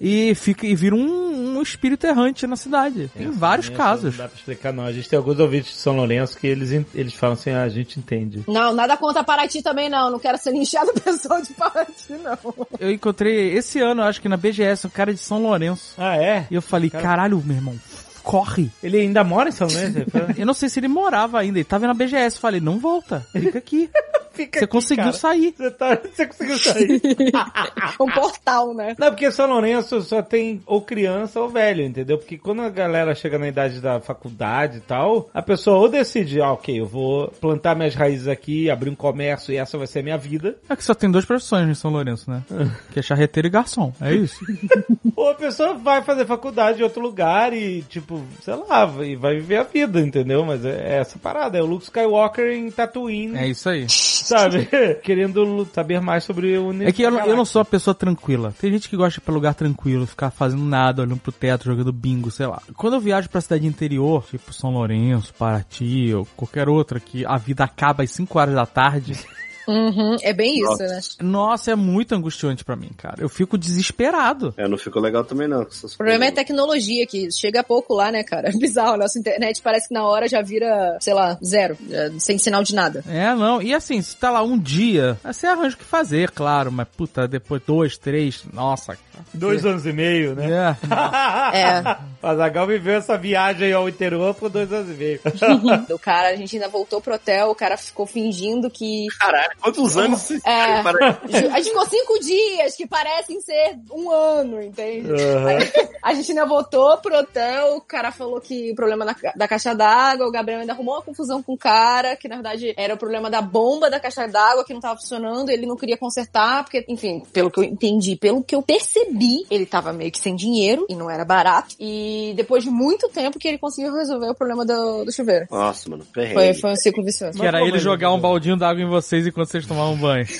e fica e vira um, um espírito errante na cidade. Tem vários casos. Não dá pra explicar, não. A gente tem alguns ouvintes de São Lourenço que eles, eles falam assim, ah, a gente entende. Não, nada contra Paraty também, não. Não quero ser linchado pessoal de Paraty, não. Eu encontrei esse ano, acho que na BGS, um cara de São Lourenço. Ah, é? E eu falei, caralho, meu irmão, corre. Ele ainda mora em São Lourenço? Eu não sei se ele morava ainda, ele tava na BGS. Eu falei, não volta, fica aqui. Fica Você aqui, conseguiu cara. sair. Você, tá, você conseguiu sair. Um portal, né? Não, porque São Lourenço só tem ou criança ou velho, entendeu? Porque quando a galera chega na idade da faculdade e tal, a pessoa ou decide, ah, ok, eu vou plantar minhas raízes aqui, abrir um comércio e essa vai ser a minha vida. É que só tem duas profissões em São Lourenço, né? Que é charreteiro e garçom. É isso. Ou a pessoa vai fazer faculdade em outro lugar e, tipo, sei lá, vai, vai viver a vida, entendeu? Mas é, é essa parada, é o Luke Skywalker em Tatooine, É isso aí. Sabe? Querendo saber mais sobre o universo. É que eu, eu não sou uma pessoa tranquila. Tem gente que gosta de ir pra lugar tranquilo, ficar fazendo nada, olhando pro teto, jogando bingo, sei lá. Quando eu viajo pra cidade interior, tipo São Lourenço, Paraty ou qualquer outra que a vida acaba às 5 horas da tarde, Uhum, é bem isso, né? nossa, é muito angustiante pra mim, cara. Eu fico desesperado. É, não ficou legal também não. O problema é a tecnologia que chega pouco lá, né, cara? É bizarro. Nossa internet parece que na hora já vira, sei lá, zero. sem sinal de nada. É, não. E assim, se tá lá um dia, você arranja o que fazer, claro. Mas, puta, depois dois, três, nossa. Dois anos e meio, né? É. É. O Azagal viveu essa viagem ao interior por dois anos e meio. O cara, a gente ainda voltou pro hotel, o cara ficou fingindo que. Caralho, quantos anos você É. Para- A gente ficou cinco dias, que parecem ser um ano, entende? Aham. Aí, a gente ainda voltou pro hotel, o cara falou que o problema da, ca- da caixa d'água, o Gabriel ainda arrumou uma confusão com o cara, que na verdade era o problema da bomba da caixa d'água que não tava funcionando, ele não queria consertar, porque, enfim, pelo que eu entendi, pelo que eu percebi, ele tava meio que sem dinheiro e não era barato. E depois de muito tempo que ele conseguiu resolver o problema do, do chuveiro. Nossa, mano, perrengue. Foi, foi um ciclo vicioso. Que era ele jogar um baldinho d'água em vocês enquanto vocês tomar um banho.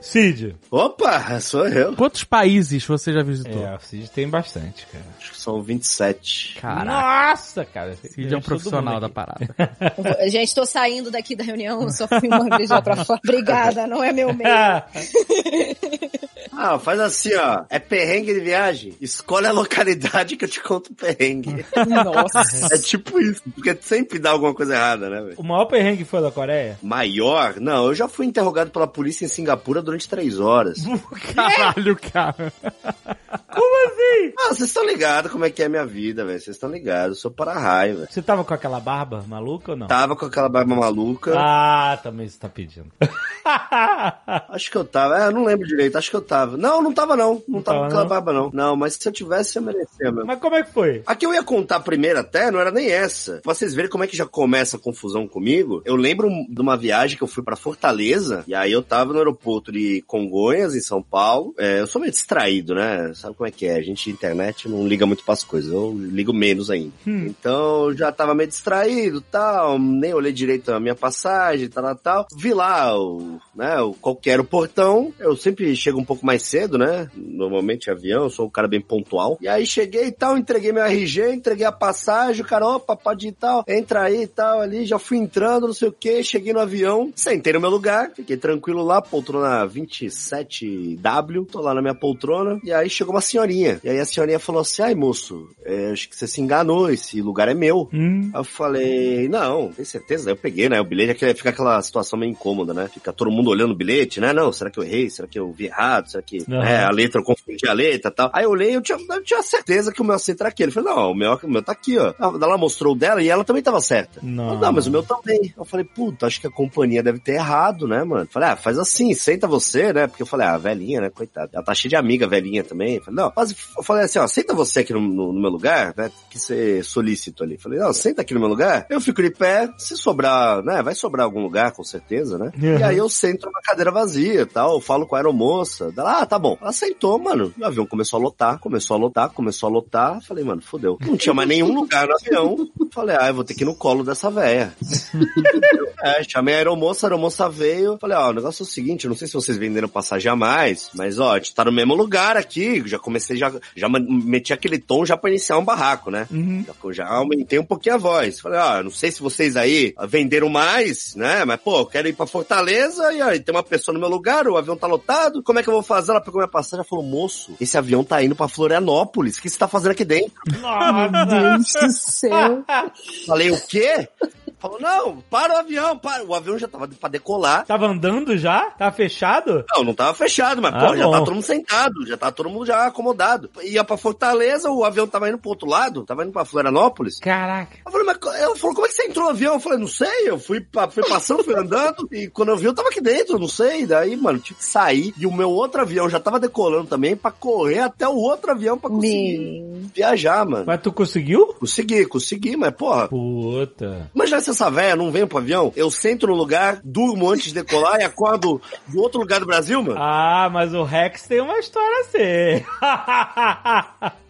Cid. Opa, sou eu. Quantos países você já visitou? É, o Cid tem bastante, cara. Acho que são 27. Caraca. Nossa, cara. Cid é um profissional da parada. Vou, gente, tô saindo daqui da reunião, só fui uma vez lá pra fora. Obrigada, não é meu meio. ah, faz assim, ó. É perrengue de viagem? Escolhe a localidade que eu te conto o perrengue. Nossa. É tipo isso. Porque sempre dá alguma coisa errada, né, velho? o maior perrengue foi da Coreia? Maior? Não, eu já fui interrogado pela polícia em Singapura durante três horas. Caralho, cara. Como assim? Ah, vocês estão ligados como é que é a minha vida, velho. Vocês estão ligados. Eu sou para-raio, velho. Você tava com aquela barba maluca ou não? Tava com aquela barba maluca. Ah, também você tá pedindo. Acho que eu tava. É, eu não lembro direito. Acho que eu tava. Não, não tava não. Não, Não tava tava, com aquela não? barba não. Não, mas se eu tivesse, eu merecia mesmo. Mas como é que foi? A que eu ia contar primeiro até não era nem essa. Pra vocês verem como é que já começa a confusão comigo. Eu lembro de uma viagem que eu fui pra Fortaleza. E aí eu tava no aeroporto de Congonhas, em São Paulo. É, eu sou meio distraído, né? Sabe como é que é? A gente, internet, não liga muito pras coisas. Eu ligo menos ainda. Então eu já tava meio distraído tal. Nem olhei direito a minha passagem, tal, tal, tal. Vi lá o, né, o, qual que era o portão. Eu sempre chego um pouco mais cedo, né? Normalmente avião, eu sou um cara bem pontual. E aí cheguei e tal, entreguei meu RG, entreguei a passagem, o cara, opa, pode ir e tal, entra aí e tal, ali, já fui entrando, não sei o que, cheguei no avião, sentei no meu lugar, fiquei tranquilo lá, poltrona 27W, tô lá na minha poltrona, e aí chegou uma senhorinha. E aí a senhorinha falou assim, ai moço, é, acho que você se enganou, esse lugar é meu. Hum. Aí eu falei, não, tem certeza? Aí eu peguei, né? O bilhete, aquele- fica aquela situação meio incômoda, né? Fica todo mundo olhando o bilhete, né? Não, será que eu errei? Será que eu vi errado? Será que Aham. é, a letra, eu confundi a letra e tal? Aí eu olhei, eu tinha, eu tinha certeza que o meu assento era aquele. Eu falei, não, o meu, o meu tá aqui, ó. Ela mostrou o dela e ela também tava certa. Não. Não, não, mas o meu também. Eu falei, puta, acho que a companhia deve ter errado, né, mano? Falei, ah, faz assim, senta você, né? Porque eu falei, ah, velhinha, né, coitada. Ela tá cheia de amiga velhinha também. Eu falei, não, mas eu falei assim, ó, senta você aqui no, no- no meu lugar, né? Que você solícito ali. Eu falei, não, senta aqui no meu lugar. Eu fico de pé, se sobrar, né? Vai sobrar algum lugar, com certeza, né? Uhum. E aí eu sento numa cadeira vazia e tal, eu falo com a aeromoça. Ela, ah, tá bom. Ela sentou, mano. O avião começou a lotar, começou a lotar, começou a lotar. Falei, mano, fodeu. Não tinha mais nenhum lugar no avião. Falei, ah, eu vou ter que ir no colo dessa véia. É, chamei a aeromoça, a aeromoça veio. Falei, ó, o negócio é o seguinte, eu não sei se vocês venderam passagem a mais, mas ó, a gente tá no mesmo lugar aqui. Já comecei, já, já meti aquele tom já pra iniciar um barraco, né? Já, já aumentei um pouquinho a voz. Falei, ó, eu não sei se vocês aí venderam mais, né? Mas, pô, eu quero ir pra Fortaleza e aí tem uma pessoa no meu lugar, o avião tá lotado. Como é que eu vou fazer? Ela pegou minha passagem e falou, moço, esse avião tá indo pra Florianópolis. O que você tá fazendo aqui dentro? Meu Céu. Falei, o quê? Falou, não, para o avião, para. O avião já tava pra decolar. Tava andando já? Tá fechado? Não, não tava fechado, mas, Ah, pô, já bom. tá todo mundo sentado, já tá todo mundo já acomodado. Ia pra Fortaleza, o avião tava indo pro outro lado, tava indo pra Florianópolis. Caraca. Eu falei, mas ela falou, como é que você entrou no avião? Eu falei, não sei, eu fui, fui passando, fui andando, e quando eu vi, eu tava aqui dentro, não sei. Daí, mano, tive que sair, e o meu outro avião já tava decolando também, pra correr até o outro avião pra conseguir viajar, mano. Mas tu conseguiu? Consegui, consegui, mas, porra, Puta. Imagina se essa véia não vem pro avião, eu sento no lugar, durmo antes de decolar e acordo de outro lugar do Brasil, mano. Ah, mas o Rex tem uma história assim.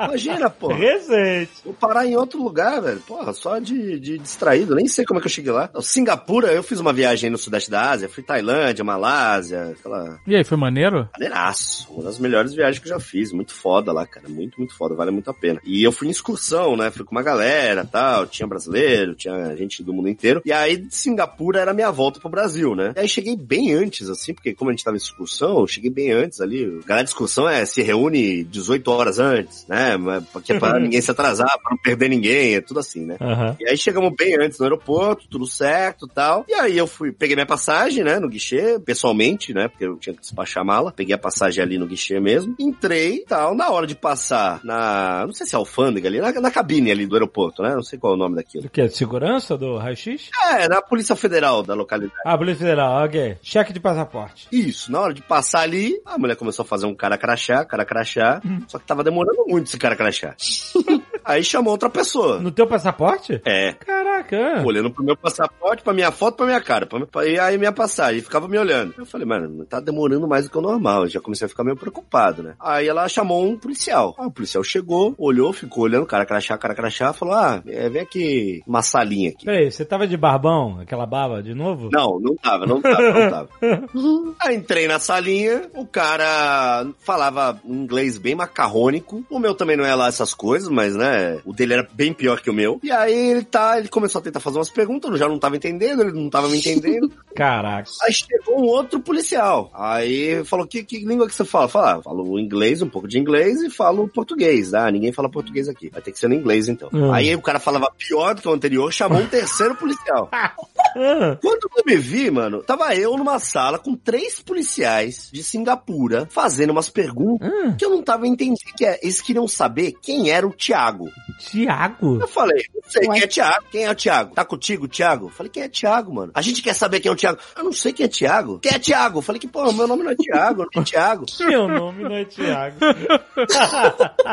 Imagina, pô. Recente. Vou parar em outro lugar, velho. Porra, só de, de distraído. Nem sei como é que eu cheguei lá. Singapura, eu fiz uma viagem no sudeste da Ásia. Fui Tailândia, Malásia, aquela... E aí, foi maneiro? Maneiraço. Uma das melhores viagens que eu já fiz. Muito foda lá, cara. Muito, muito foda. Vale muito a pena. E eu fui em excursão, né? Fui com uma galera tal. Tinha brasileiro, tinha gente do mundo inteiro. E aí, de Singapura era a minha volta pro Brasil, né? E aí cheguei bem antes, assim, porque como a gente tava em excursão, eu cheguei bem antes ali. A galera de excursão é, se reúne 18 horas antes, né? Porque é pra ninguém se atrasar, pra não perder ninguém, é tudo assim, né? Aham. E aí chegamos bem antes no aeroporto, tudo certo tal. E aí eu fui, peguei minha passagem, né, no guichê, pessoalmente, né, porque eu tinha que despachar a mala. Peguei a passagem ali no guichê mesmo. Entrei tal. Na hora de passar na, não sei se é alfândega ali, na, na cabine ali do aeroporto, né? Não sei qual é o nome daquilo. O que? Segurança do raio-x? É, na Polícia Federal da localidade. Ah, Polícia Federal, ok. Cheque de passaporte. Isso, na hora de passar ali, a mulher começou a fazer um cara crachá, cara crachá, só que tava demorando muito esse cara crachá. aí chamou outra pessoa. No teu passaporte? É, Caraca. olhando pro meu passaporte, pra minha foto, pra minha cara. Pra, pra- e aí minha passagem, ficava me olhando. Eu falei, mano, tá demorando mais do que o normal. Eu já comecei a ficar meio preocupado, né? Aí ela chamou um policial. Ah, o policial chegou, olhou, ficou olhando, cara crachá, cara crachá, falou, ah, é, vem aqui, uma salinha aqui. Peraí, você tava de barbão, aquela barba de novo? Não, não tava, não tava, não tava. Aí entrei na salinha, o cara falava um inglês bem macarrônico. O meu também não é lá essas coisas, mas né, o dele era bem pior que o meu. E aí ele tá, ele começou a tentar fazer umas perguntas, eu já não tava entendendo, ele não tava me entendendo. Caraca. Aí chegou um outro policial. Aí falou: que, que língua que você fala? Fala, ah, falo inglês, um pouco de inglês e falo português. Ah, ninguém fala português aqui. Vai ter que ser no inglês então. Hum. Aí o cara falava pior do que o anterior, chamou um terceiro policial. Ah, Quando eu me vi, mano, tava eu numa sala com três policiais de Singapura fazendo umas perguntas hum, que eu não tava entendendo. Que é, eles queriam saber quem era o Thiago. Tiago? Eu falei, não sei Ué? quem é Thiago. Quem é o Thiago? Tá contigo, Thiago? Eu falei, quem é Thiago, mano? A gente quer saber quem é o Thiago. Eu não sei quem é Thiago. Quem é Thiago? Eu falei que, pô, meu nome não é Thiago, não é Thiago. Meu nome não é Tiago.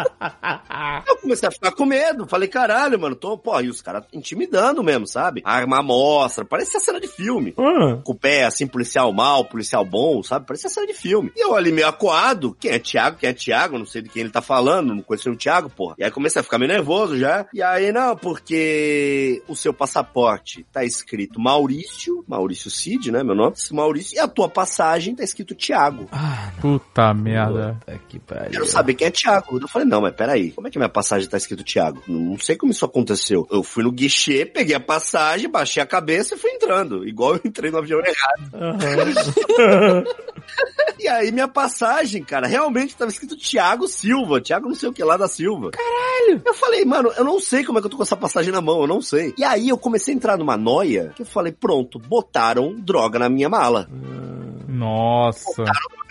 Eu comecei a ficar com medo. Falei, caralho, mano, tô, pô, e os caras intimidando mesmo, sabe? Arma mostra, parecia cena de filme. Hum, Com o pé, assim, policial mal, policial bom, sabe? Parecia cena de filme. E eu ali meio acuado, quem é Thiago, quem é Thiago, não sei de quem ele tá falando, não conhecia o Thiago, porra. E aí comecei a ficar meio nervoso já. E aí, não, porque o seu passaporte tá escrito Maurício, Maurício Cid, né, meu nome? Maurício, e a tua passagem tá escrito Thiago. Puta merda. Puta que pariu. Quero saber quem é Thiago. Eu falei, não, mas peraí, como é que minha passagem tá escrito Thiago? Não sei como isso aconteceu. Eu fui no guichê, peguei a passagem, baixei a cabeça e fui entrando. Igual eu entrei no avião errado. Aham. E aí minha passagem, cara, realmente tava escrito Thiago Silva. Thiago não sei o que lá da Silva. Caralho! Eu falei, mano, eu não sei como é que eu tô com essa passagem na mão, eu não sei. E aí eu comecei a entrar numa noia, que eu falei, pronto, botaram droga na minha mala. Nossa.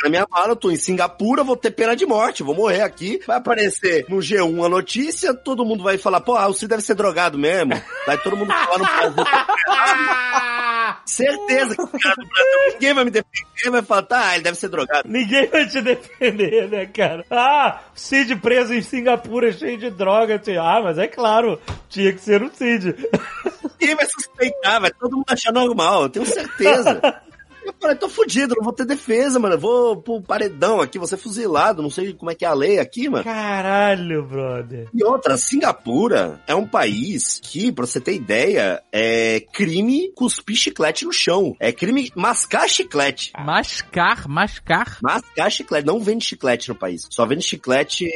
Na minha mala, eu tô em Singapura, vou ter pena de morte, vou morrer aqui. Vai aparecer no G1 a notícia, todo mundo vai falar, pô, ah, o Cid deve ser drogado mesmo. Vai todo mundo falar no Brasil. Certeza que o cara do Brasil, ninguém vai me defender, vai falar, tá, ele deve ser drogado. Ninguém vai te defender, né, cara? Ah, Cid preso em Singapura cheio de droga. Ah, mas é claro, tinha que ser o Cid. Ninguém vai suspeitar, vai todo mundo achar normal, eu tenho certeza. Eu falei, tô fudido, não vou ter defesa, mano. Eu vou pro paredão aqui, vou ser fuzilado, não sei como é que é a lei aqui, mano. Caralho, brother. E outra, Singapura é um país que, pra você ter ideia, é crime cuspir chiclete no chão. É crime mascar chiclete. Mascar, mascar. Mascar chiclete. Não vende chiclete no país. Só vende chiclete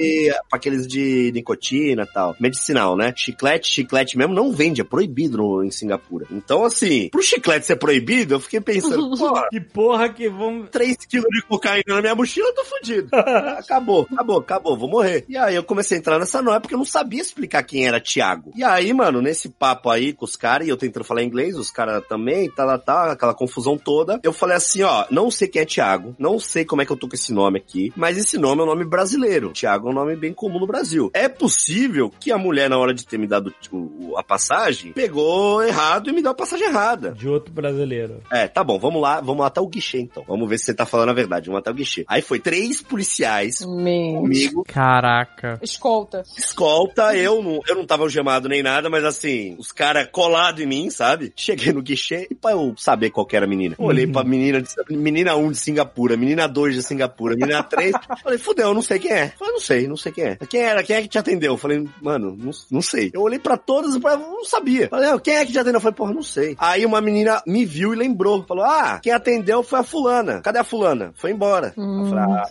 pra aqueles de nicotina e tal. Medicinal, né? Chiclete, chiclete mesmo não vende. É proibido no, em Singapura. Então, assim, pro chiclete ser proibido, eu fiquei pensando, pô, Que porra que vão... 3 quilos de cocaína na minha mochila, eu tô fudido. acabou, acabou, acabou, vou morrer. E aí eu comecei a entrar nessa noia porque eu não sabia explicar quem era Thiago. E aí, mano, nesse papo aí com os caras, e eu tentando falar inglês, os caras também, tá, tá, tá, aquela confusão toda, eu falei assim, ó, não sei quem é Thiago, não sei como é que eu tô com esse nome aqui, mas esse nome é um nome brasileiro. Thiago é um nome bem comum no Brasil. É possível que a mulher, na hora de ter me dado o- a passagem, pegou errado e me deu a passagem errada. De outro brasileiro. É, tá bom, vamos lá, vamos até o guichê então. Vamos ver se você tá falando a verdade, vamos até o guichê. Aí foi três policiais Meu. comigo, Caraca. Escolta. escolta, eu não, eu não tava algemado nem nada, mas assim, os caras colados em mim, sabe? Cheguei no guichê e pra eu saber qual que era a menina. Eu Olhei pra menina, de, menina 1 de Singapura, menina 2 de Singapura, menina 3. falei, fudeu, eu não sei quem é. Falei, não sei, não sei quem é. Quem era? Quem é que te atendeu? Eu falei, mano, não, não sei. Eu olhei pra todas e não sabia. Falei, "Ah, quem é que te atendeu? Eu falei, porra, não sei. Aí uma menina me viu e lembrou. Falou, ah, quem atendeu foi a fulana. Cadê a fulana? Foi embora. Eu falei, ah,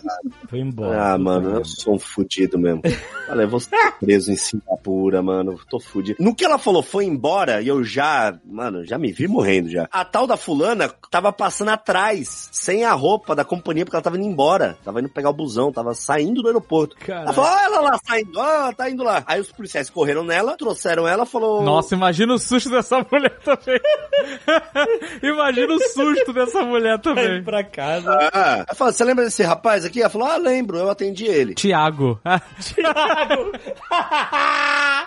Foi embora. ah, mano, eu sou um fudido mesmo. Falei, vou ser preso em Singapura, mano. Tô fudido. No que ela falou, foi embora, e eu já, mano, já me vi morrendo já. A tal da fulana tava passando atrás, sem a roupa da companhia, porque ela tava indo embora. Tava indo pegar o busão, tava saindo do aeroporto. Ela falou, olha ela lá saindo, ó, tá indo lá. Aí os policiais correram nela, trouxeram ela, falou... Nossa, imagina o susto dessa mulher também. imagina o susto dessa mulher Vai também. pra casa. Ah, ela falou, você lembra desse rapaz aqui? Ela falou, ah, lembro, eu atendi ele. Tiago. Thiago!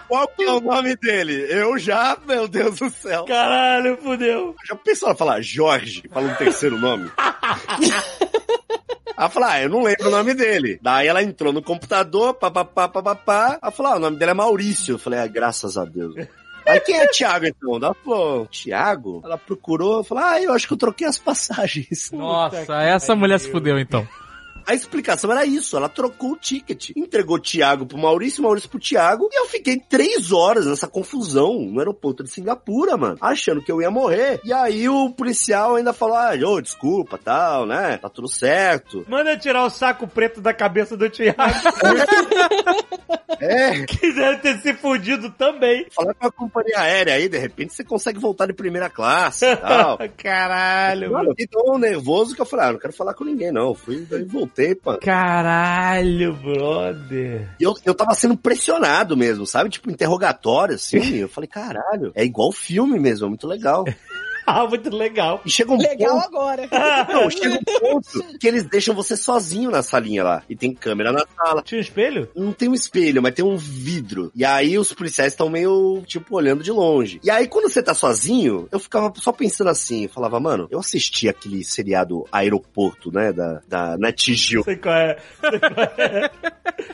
Qual que é o nome dele? Eu já, meu Deus do céu. Caralho, fudeu. Já pensou ela falar Jorge, fala um terceiro nome? Ela falou, ah, eu não lembro o nome dele. Daí ela entrou no computador, papapá, papapá. Ela falou, ah, o nome dele é Maurício. Eu falei, ah, graças a Deus. Aí quem é Thiago então? Ela falou, Thiago? Ela procurou, falou, ah, eu acho que eu troquei as passagens. Nossa, essa mulher se fudeu então. A explicação era isso, ela trocou o ticket. Entregou o Thiago pro Maurício, Maurício pro Thiago, e eu fiquei três horas nessa confusão no aeroporto de Singapura, mano, achando que eu ia morrer. E aí o policial ainda falou, ah, ô, desculpa, tal, né, tá tudo certo. Manda tirar o saco preto da cabeça do Thiago. É, deve ter se fudido também. falar com a companhia aérea aí, de repente você consegue voltar de primeira classe e tal. Caralho, Mano, eu fiquei tão nervoso que eu falei, ah, não quero falar com ninguém, não. Fui, daí voltei, Caralho, brother. E eu, eu tava sendo pressionado mesmo, sabe? Tipo, interrogatório, assim. Eu falei, caralho, é igual filme mesmo, é muito legal. Ah, muito legal. E chega um Legal ponto, agora. não, chega um ponto que eles deixam você sozinho na salinha lá. E tem câmera na sala. Tinha um espelho? Não tem um espelho, mas tem um vidro. E aí os policiais estão meio, tipo, olhando de longe. E aí quando você tá sozinho, eu ficava só pensando assim, eu falava, mano, eu assisti aquele seriado Aeroporto, né, da, da Netgil. Sei qual é. Sei qual é.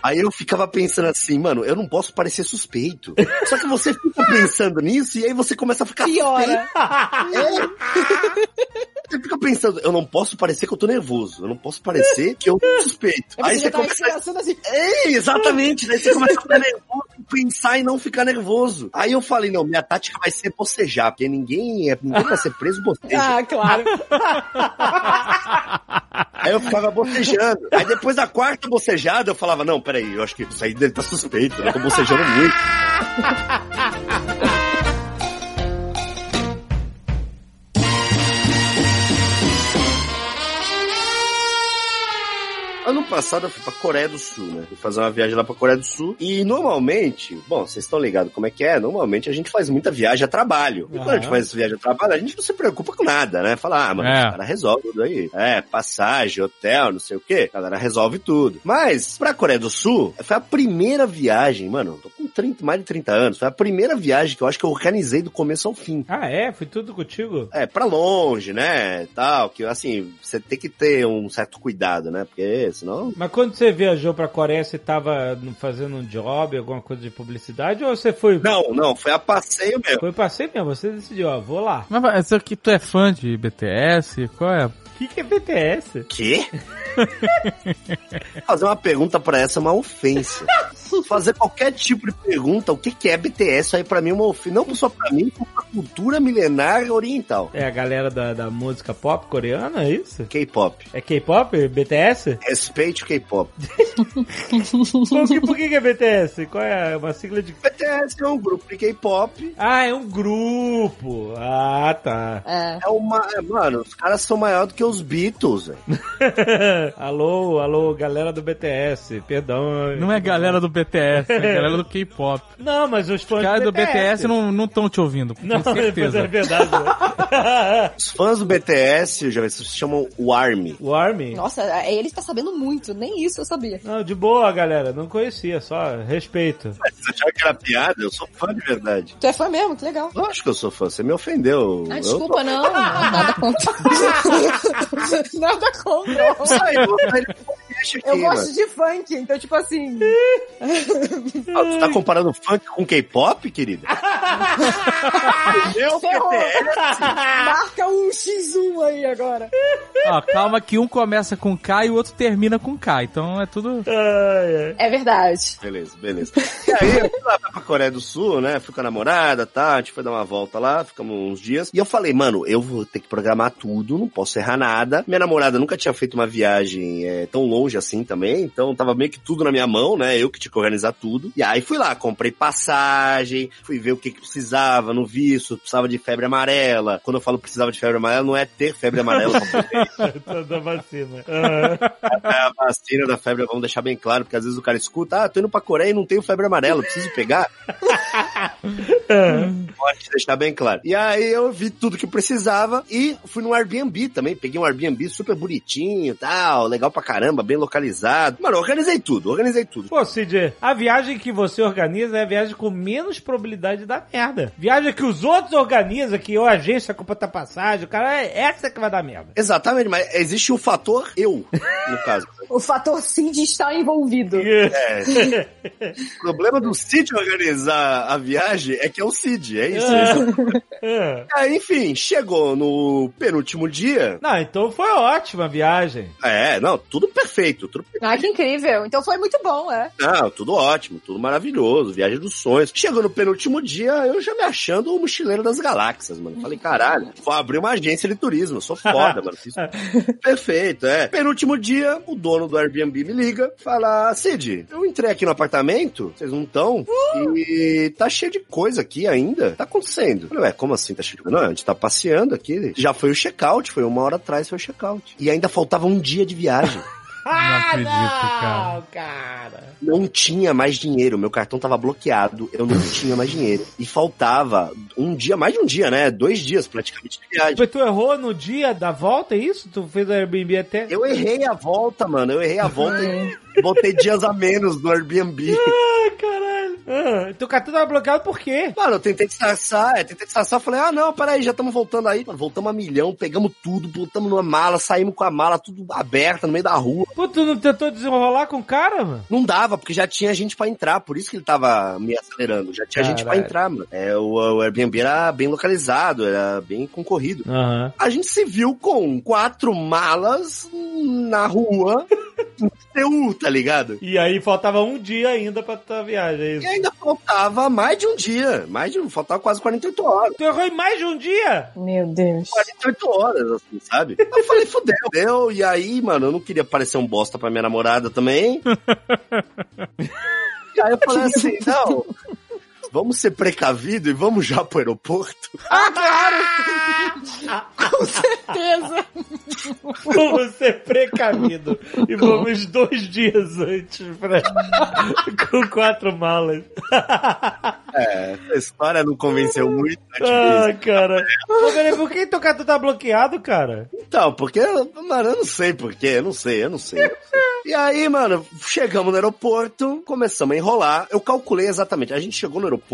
Aí eu ficava pensando assim, mano, eu não posso parecer suspeito. Só que você fica pensando nisso e aí você começa a ficar Piora. Você fica pensando, eu não posso parecer que eu tô nervoso. Eu não posso parecer que eu tô suspeito. Aí Aí você tá começa assim, é, exatamente. Daí você começa a ficar nervoso, pensar e não ficar nervoso. Aí eu falei, não, minha tática vai ser bocejar, porque ninguém, é, ninguém vai ser preso boceja. ah, claro. Aí eu ficava bocejando. Aí depois da quarta bocejada, eu falava, não, peraí, eu acho que isso aí dele tá suspeito? Eu tô bocejando muito. Ano passado eu fui pra Coreia do Sul, né? Fui fazer uma viagem lá pra Coreia do Sul. E normalmente, bom, vocês estão ligados como é que é? Normalmente a gente faz muita viagem a trabalho. E quando a gente faz viagem a trabalho, a gente não se preocupa com nada, né? Fala, ah, mano, É. os caras resolvem tudo aí. É, passagem, hotel, não sei o quê. A galera resolve tudo. Mas, pra Coreia do Sul, foi a primeira viagem, mano, tô 30, mais de 30 anos. Foi a primeira viagem que eu acho que eu organizei do começo ao fim. Ah, é? Foi tudo contigo? É, pra longe, né? Tal, que assim, você tem que ter um certo cuidado, né? Porque senão. Mas quando você viajou pra Coreia, você tava fazendo um job, alguma coisa de publicidade, ou você foi... Não, não, foi a passeio mesmo. Foi passeio mesmo, você decidiu, ó, vou lá. Mas mas isso aqui, tu é fã de BTS? Qual é? O que, que é BTS? Quê? Fazer uma pergunta pra essa é uma ofensa. fazer qualquer tipo de pergunta, o que, que é BTS, aí pra mim é uma ofensa. Não só pra mim, como pra cultura milenar oriental. É a galera da, da música pop coreana, é isso? K-pop. É K-pop? BTS? Respeite o K-pop. por, que, por que que é BTS? Qual é uma sigla de... BTS é um grupo de K-pop. Ah, é um grupo. Ah, tá. É. É uma. é, Mano, os caras são maiores do que os Beatles, velho. alô, alô, galera do BTS, perdão. Não é galera do BTS, é galera do K-pop. Não, mas os fãs Os caras do BTS não não estão te ouvindo, Não, com mas é certeza. verdade. né? Os fãs do BTS, já se chamam o Army. o Army? Nossa, é, ele está sabendo muito, nem isso eu sabia. Não, de boa, galera. Não conhecia, só respeito. Você achava que era piada? Eu sou fã de verdade. Tu é fã mesmo, que legal. Lógico que eu sou fã, você me ofendeu. Ah, Eu desculpa, não. Nada contra. Nada contra. tô- Sai, eu Eu gosto de funk, então, tipo assim. Ah, tu tá comparando funk com K-pop, querida? Meu. BTS. Marca um X1 aí agora. Ó, calma que um começa com K e o outro termina com K. Então é tudo. Ai, ai. É verdade. Beleza, beleza. E aí, eu fui lá pra Coreia do Sul, né? Fui com a namorada, tá? A gente foi dar uma volta lá, ficamos uns dias. E eu falei, mano, eu vou ter que programar tudo, não posso errar nada. Minha namorada nunca tinha feito uma viagem é, tão longe assim também, então tava meio que tudo na minha mão, né? Eu que tinha que organizar tudo. E aí fui lá, comprei passagem, fui ver o que que precisava no visto, precisava de febre amarela. Quando eu falo precisava de febre amarela, não é ter febre amarela da vacina. É a vacina da febre, vamos deixar bem claro, porque às vezes o cara escuta, ah, tô indo pra Coreia e não tenho febre amarela, preciso pegar. Pode deixar bem claro. E aí eu vi tudo que precisava e fui no Airbnb também, peguei um Airbnb super bonitinho e tal, legal pra caramba, bem localizado. Mano, organizei tudo, organizei tudo. Pô, Cid, a viagem que você organiza é a viagem com menos probabilidade de dar merda. Viagem que os outros organizam, que eu, a agência, compra a passagem, o cara, é essa que vai dar merda. Exatamente, mas existe o fator eu, no caso. O fator Cid está envolvido. É. O problema do Cid organizar a viagem é que é o Cid, é isso. É. Aí, enfim, chegou no penúltimo dia. Não, então foi ótima a viagem. É, não, tudo perfeito, tudo Ah, que incrível. Então foi muito bom, é. Não, tudo ótimo, tudo maravilhoso, viagem dos sonhos. Chegou no penúltimo dia, eu já me achando o mochileiro das galáxias, mano. Falei, caralho, vou abrir uma agência de turismo, eu sou foda, mano. Fiz... Perfeito, é. Penúltimo dia, o dono do Airbnb me liga, fala, Cid, eu entrei aqui no apartamento, vocês não estão, e tá cheio de coisa aqui ainda. Tá acontecendo? Eu Falei, ué, como assim tá cheio de coisa? Não, a gente tá passeando aqui. Já foi o check-out, foi uma hora atrás, foi o check-out. E ainda faltava um dia de viagem. Ah, acredito, cara. não, cara. não tinha mais dinheiro, meu cartão tava bloqueado, eu não tinha mais dinheiro. E faltava um dia, mais de um dia, né? Dois dias praticamente de viagem. Mas tu errou no dia da volta, é isso? Tu fez o Airbnb até... Eu errei a volta, mano. Eu errei a volta e botei dias a menos no Airbnb. Ai, caralho. Ah, teu cartão tava bloqueado por quê? Mano, eu tentei disfarçar, é, tentei disfarçar, falei, ah, não, peraí, já estamos voltando aí. Mano, voltamos a milhão, pegamos tudo, botamos numa mala, saímos com a mala tudo aberta no meio da rua. Pô, tu não tentou desenrolar com o cara, mano? Não dava, porque já tinha gente pra entrar, por isso que ele tava me acelerando. Já tinha gente pra Caralho. entrar, mano. É, o, o Airbnb era bem localizado, era bem concorrido. Aham. A gente se viu com quatro malas na rua, tá ligado? E aí faltava um dia ainda pra tua viagem, é E isso? ainda faltava mais de um dia, mais de um, faltava quase 48 horas. Tu errou em mais de um dia? Meu Deus. 48 horas, assim, sabe? Eu falei, fudeu, deu. E aí, mano, eu não queria parecer um bosta pra minha namorada também. e aí eu falei assim, não, vamos ser precavido e vamos já pro aeroporto. Com certeza. Vamos ser precavido. E vamos dois dias antes pra... com quatro malas. É, a história não convenceu muito. né, Ah, tipo, cara. Ô, peraí, por que teu cartão tá bloqueado, cara? Então, porque, mano, eu não sei porquê, eu não sei, eu não sei. eu não sei. E aí, mano, chegamos no aeroporto, começamos a enrolar. Eu calculei exatamente. A gente chegou no aeroporto,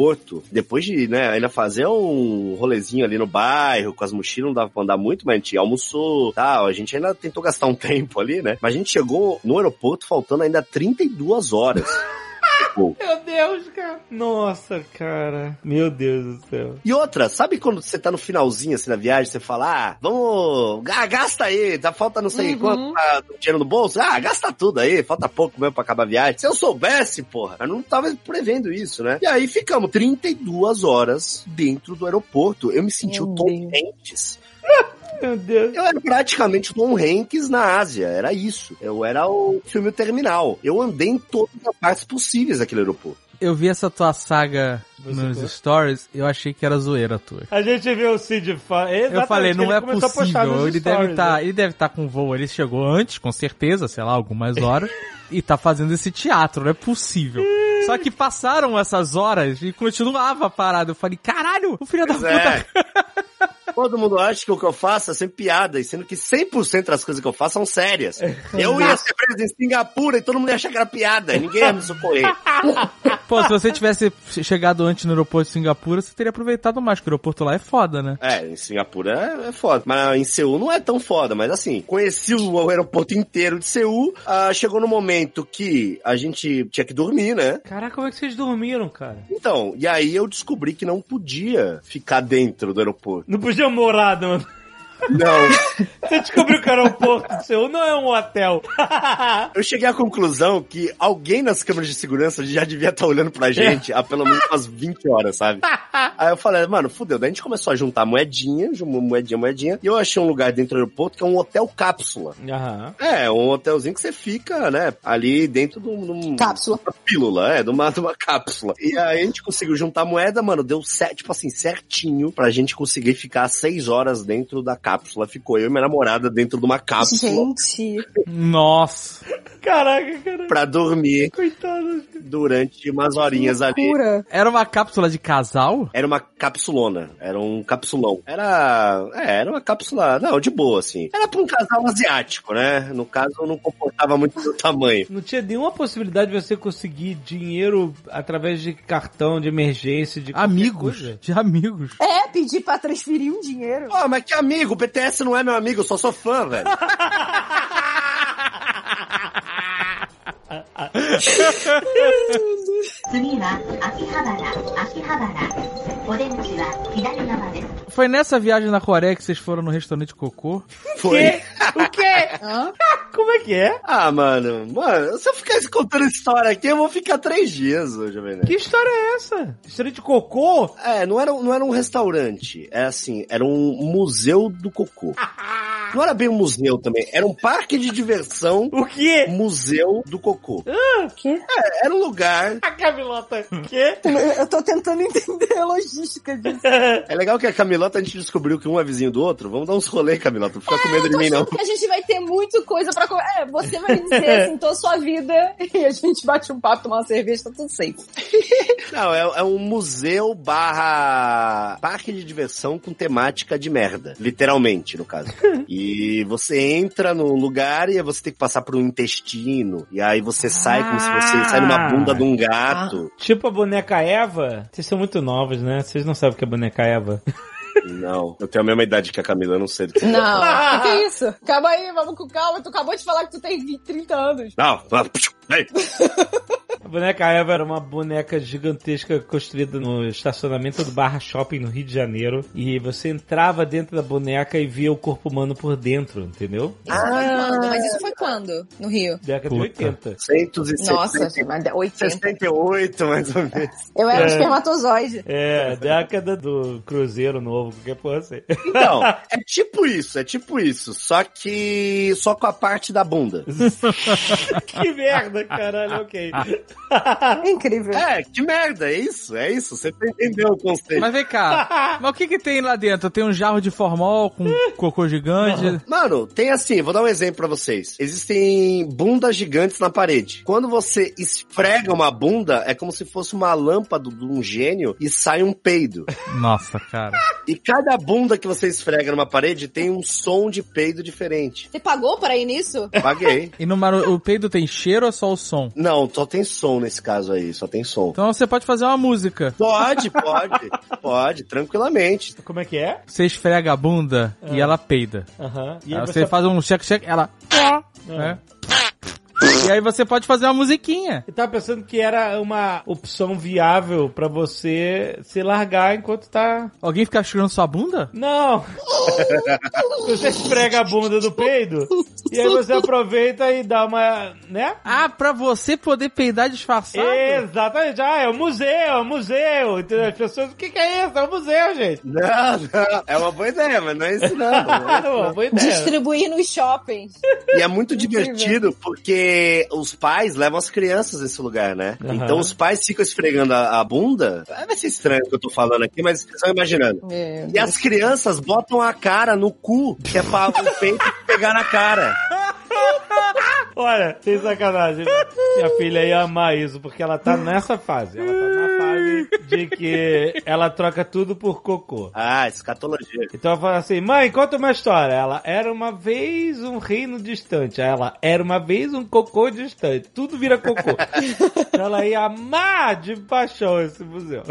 depois de, né, ainda fazer um rolezinho ali no bairro, com as mochilas, não dava pra andar muito, mas a gente almoçou tal. A gente ainda tentou gastar um tempo ali, né? Mas a gente chegou no aeroporto faltando ainda 32 horas. Voo. Meu Deus, cara. Nossa, cara. Meu Deus do céu. E outra, sabe quando você tá no finalzinho assim da viagem, você fala, ah, vamos, ah, gasta aí, tá falta não sei Uhum. quanto tá, dinheiro no bolso, ah, gasta tudo aí, falta pouco mesmo pra acabar a viagem. Se eu soubesse, porra, eu não tava prevendo isso, né? E aí ficamos 32 horas dentro do aeroporto. Eu me senti Meu o Tom. Hanks. Meu Deus. Eu era praticamente Tom Hanks na Ásia, era isso. Eu era o filme Terminal. Eu andei em todas as partes possíveis daquele aeroporto. Eu vi essa tua saga Você nos foi? stories, eu achei que era zoeira tua. A gente viu o Cid fa... Eu falei, não é possível. Ele deve estar. estar, ele deve estar com voo. Ele chegou antes, com certeza, sei lá, algumas horas, e tá fazendo esse teatro. Não é possível. Só que passaram essas horas e continuava parado. Eu falei, caralho, o filho da Pois puta. é. Todo mundo acha que o que eu faço é sempre piada, e sendo que 100% das coisas que eu faço são sérias. Eu ia ser preso em Singapura e todo mundo ia achar que era piada, ninguém ia me socorrer. Pô, se você tivesse chegado antes no aeroporto de Singapura, você teria aproveitado mais, porque o aeroporto lá é foda, né? É, em Singapura é, é foda. Mas em Seul não é tão foda, mas assim, conheci o aeroporto inteiro de Seul, ah, chegou no momento que a gente tinha que dormir, né? Caraca, como é que vocês dormiram, cara? Então, e aí eu descobri que não podia ficar dentro do aeroporto. Não podia morar, não. Não. Você descobriu que era um porto seu, não é um hotel. Eu cheguei à conclusão que alguém nas câmeras de segurança já devia estar olhando pra gente há pelo menos umas 20 horas, sabe? Aí eu falei, mano, fudeu. Daí a gente começou a juntar moedinha, moedinha, moedinha. E eu achei um lugar dentro do aeroporto que é um hotel cápsula. Aham. É, um hotelzinho que você fica, né, ali dentro de um- Cápsula. uma pílula, é, de uma, de uma cápsula. E aí a gente conseguiu juntar moeda, mano, deu certo, tipo assim, certinho pra gente conseguir ficar seis horas dentro da cápsula. Ficou eu e minha namorada dentro de uma cápsula Gente. Nossa. Caraca, cara. pra dormir Coitado. durante umas horinhas ali. Era uma cápsula de casal? Era uma capsulona, era um capsulão. Era. É, era uma cápsula. Não, de boa, assim. Era pra um casal asiático, né? No caso, não comportava muito do tamanho. Não tinha nenhuma possibilidade de você conseguir dinheiro através de cartão de emergência, de Amigos. coisa? De amigos. É, pedir pra transferir um dinheiro. Pô, mas que amigo, o BTS não é meu amigo, eu só sou fã, velho. Foi nessa viagem na Coreia que vocês foram no restaurante Cocô? Foi. Quê? O quê? Hã? Como é que é? Ah, mano, mano, se eu ficar contando história aqui, eu vou ficar três dias hoje, velho. Que história é essa? História de cocô? É, não era, não era um restaurante. Era assim, era um museu do cocô. não era bem um museu também, era um parque de diversão. O quê? Museu do cocô. Ah. O quê? É, era um lugar. A Camilota. O quê? Eu tô tentando entender a logística disso. É legal que a Camilota a gente descobriu que um é vizinho do outro. Vamos dar uns rolê, Camilota. Não fica com medo de mim, não. A gente vai ter muito coisa pra comer. É, você vai dizer assim, toda a sua vida e a gente bate um papo, tomar uma cerveja, tá tudo safe. Não, é, é um museu barra parque de diversão com temática de merda. Literalmente, no caso. E você entra no lugar e aí você tem que passar por um intestino. E aí você sai como se você sai numa bunda de um gato. Tipo a boneca Eva. Vocês são muito novos, né? Vocês não sabem o que é boneca Eva. Não, eu tenho a mesma idade que a Camila, eu não sei do que. Não, o que, que é isso? Calma aí, vamos com calma. Tu acabou de falar que tu tem 20, 30 anos. Não. A boneca Eva era uma boneca gigantesca construída no estacionamento do Barra Shopping no Rio de Janeiro. E você entrava dentro da boneca e via o corpo humano por dentro, entendeu? Isso foi quando? Mas isso foi quando? No Rio? Década de Puta. 80. 160, Nossa, mas 80. 68, mais ou menos. Eu era um É. espermatozoide. É, década do Cruzeiro Novo, qualquer porra assim. Então, é tipo isso, é tipo isso. Só que. Só com a parte da bunda. que merda, caralho, ok. Incrível. É, que merda, é isso, é isso. Você entendeu o conceito. Mas vem cá, mas o que que tem lá dentro? Tem um jarro de formol com cocô gigante? Mano, tem assim, vou dar um exemplo pra vocês. Existem bundas gigantes na parede. Quando você esfrega uma bunda, é como se fosse uma lâmpada de um gênio e sai um peido. Nossa, cara. E cada bunda que você esfrega numa parede tem um som de peido diferente. Você pagou para ir nisso? Paguei. E no mar... o peido tem cheiro ou é só o som? Não, só tem som nesse caso aí, só tem som. Então você pode fazer uma música. Pode, pode, pode, tranquilamente. Como é que é? Você esfrega a bunda e ela peida. Aham. E Aí aí você faz um check-check, ela... né? E aí você pode fazer uma musiquinha. Eu tava pensando que era uma opção viável pra você se largar enquanto tá. Alguém fica churando sua bunda? Não! você esfrega a bunda do peido e aí você aproveita e dá uma. né? Ah, pra você poder peidar disfarçado? Exatamente. Ah, é o museu, é o museu. Entendeu? As pessoas, o que, que é isso? É o museu, gente. Não, não. É uma boa ideia, mas não é isso não. Ah, boa ideia. Distribuir nos shoppings. E é muito divertido porque os pais levam as crianças nesse lugar, né? Aham. Então os pais ficam esfregando a, a bunda. Vai ser estranho o que eu tô falando aqui, mas vocês estão imaginando. Meu E as crianças botam a cara no cu, que é pra o peito pegar na cara. Olha, sem sacanagem. Minha filha ia amar isso, porque ela tá nessa fase. Ela tá na fase de que ela troca tudo por cocô. Ah, escatologia. Então ela fala assim, mãe, conta uma história. Ela era uma vez um reino distante. Aí ela era uma vez um cocô distante. Tudo vira cocô. ela ia amar de paixão esse museu.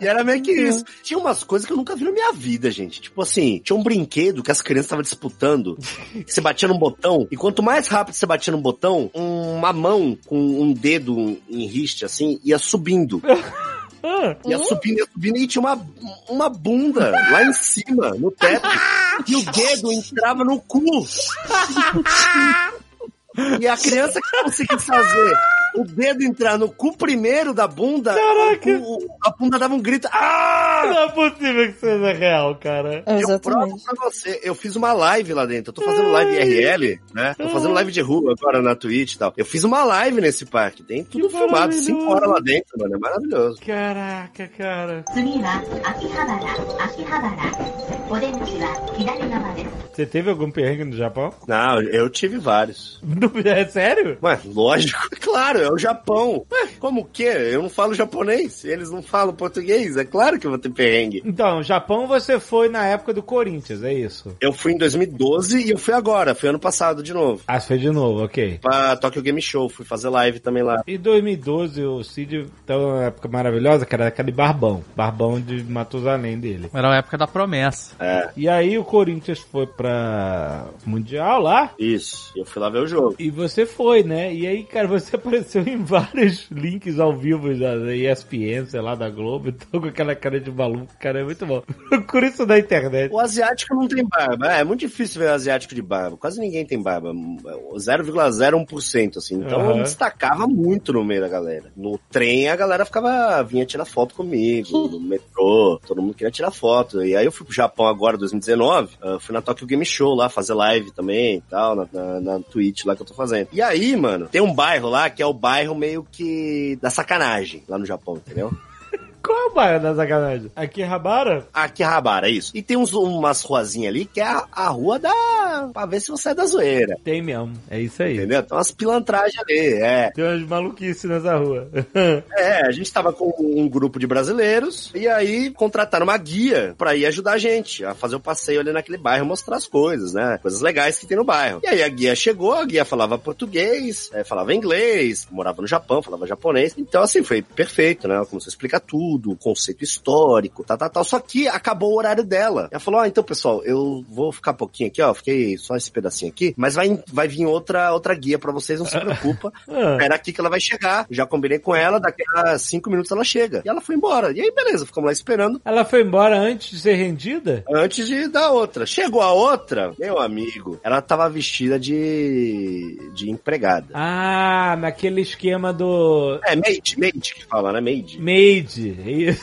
E era meio que isso. Tinha umas coisas que eu nunca vi na minha vida, gente. Tipo assim, tinha um brinquedo que as crianças estavam disputando. Você batia num botão. E quanto mais rápido você batia num botão, uma mão com um dedo em riste, assim, ia subindo. Ah, Ia subindo, ia subindo e tinha uma, uma bunda lá em cima, no teto. E o dedo entrava no cu. E a criança que conseguisse fazer o dedo entrar no cu primeiro da bunda, Caraca. O, o, a bunda dava um grito. Ah! Não é possível que seja real, cara. É, eu provo pra você. Eu fiz uma live lá dentro. Eu tô fazendo live IRL, né? Tô fazendo live de rua agora na Twitch e tal. Eu fiz uma live nesse parque. Tem tudo que filmado. Cinco horas lá dentro, mano. É maravilhoso. Caraca, cara. Você teve algum perrengue no Japão? Não, eu tive vários. É sério? Mas lógico, claro é o Japão. Ué, como que? Eu não falo japonês. Eles não falam português. É claro que eu vou ter perrengue. Então, Japão você foi na época do Corinthians, é isso? Eu fui em 2012 e eu fui agora. Fui ano passado de novo. Ah, você foi de novo, ok. Pra Tokyo Game Show. Fui fazer live também lá. Em 2012, o Cid tava numa época maravilhosa, que era aquele barbão. Barbão de Matusalém dele. Era a época da promessa. É, E aí o Corinthians foi pra Mundial lá. isso. Eu fui lá ver o jogo. E você foi, né? E aí, cara, você apareceu em vários links ao vivo da ESPN, sei lá, da Globo, então com aquela cara de maluco, cara, é muito bom. Procura isso na internet. O asiático não tem barba. É, é muito difícil ver o asiático de barba. Quase ninguém tem barba. 0,01%, assim. Então eu Aham. me destacava muito no meio da galera. No trem a galera ficava, vinha tirar foto comigo, no metrô, todo mundo queria tirar foto. E aí eu fui pro Japão agora, 2019, ah, fui na Tokyo Game Show lá, fazer live também e tal, na, na, na Twitch lá que eu tô fazendo. E aí, mano, tem um bairro lá que é o bairro meio que da sacanagem lá no Japão, entendeu? Qual é o bairro da sacanagem? Akihabara? Akihabara, é isso. E tem uns, umas ruazinhas ali que é a, a rua da. pra ver se você é da zoeira. Tem mesmo, é isso aí. Entendeu? Tem umas pilantragens ali, é. Tem umas maluquices nessa rua. É, a gente tava com um grupo de brasileiros e aí contrataram uma guia pra ir ajudar a gente a fazer o passeio ali naquele bairro, mostrar as coisas, né? Coisas legais que tem no bairro. E aí a guia chegou, a guia falava português, é, falava inglês, morava no Japão, falava japonês. Então, assim, foi perfeito, né? Ela começou a explicar tudo, o conceito histórico, tal, tal, tal. Só que acabou o horário dela. Ela falou: Ah, então, pessoal, eu vou ficar um pouquinho aqui, ó. Fiquei só esse pedacinho aqui, mas vai, vai vir outra, outra guia pra vocês, não se preocupa. Ah, Era aqui que ela vai chegar. Já combinei com ela, daqui a cinco minutos ela chega. E ela foi embora. E aí, beleza, ficamos lá esperando Ela foi embora antes de ser rendida? antes de da outra. Chegou a outra, meu amigo, ela tava vestida de, de empregada. Ah, naquele esquema do É, maid, maid que fala, né? Maid. maid, é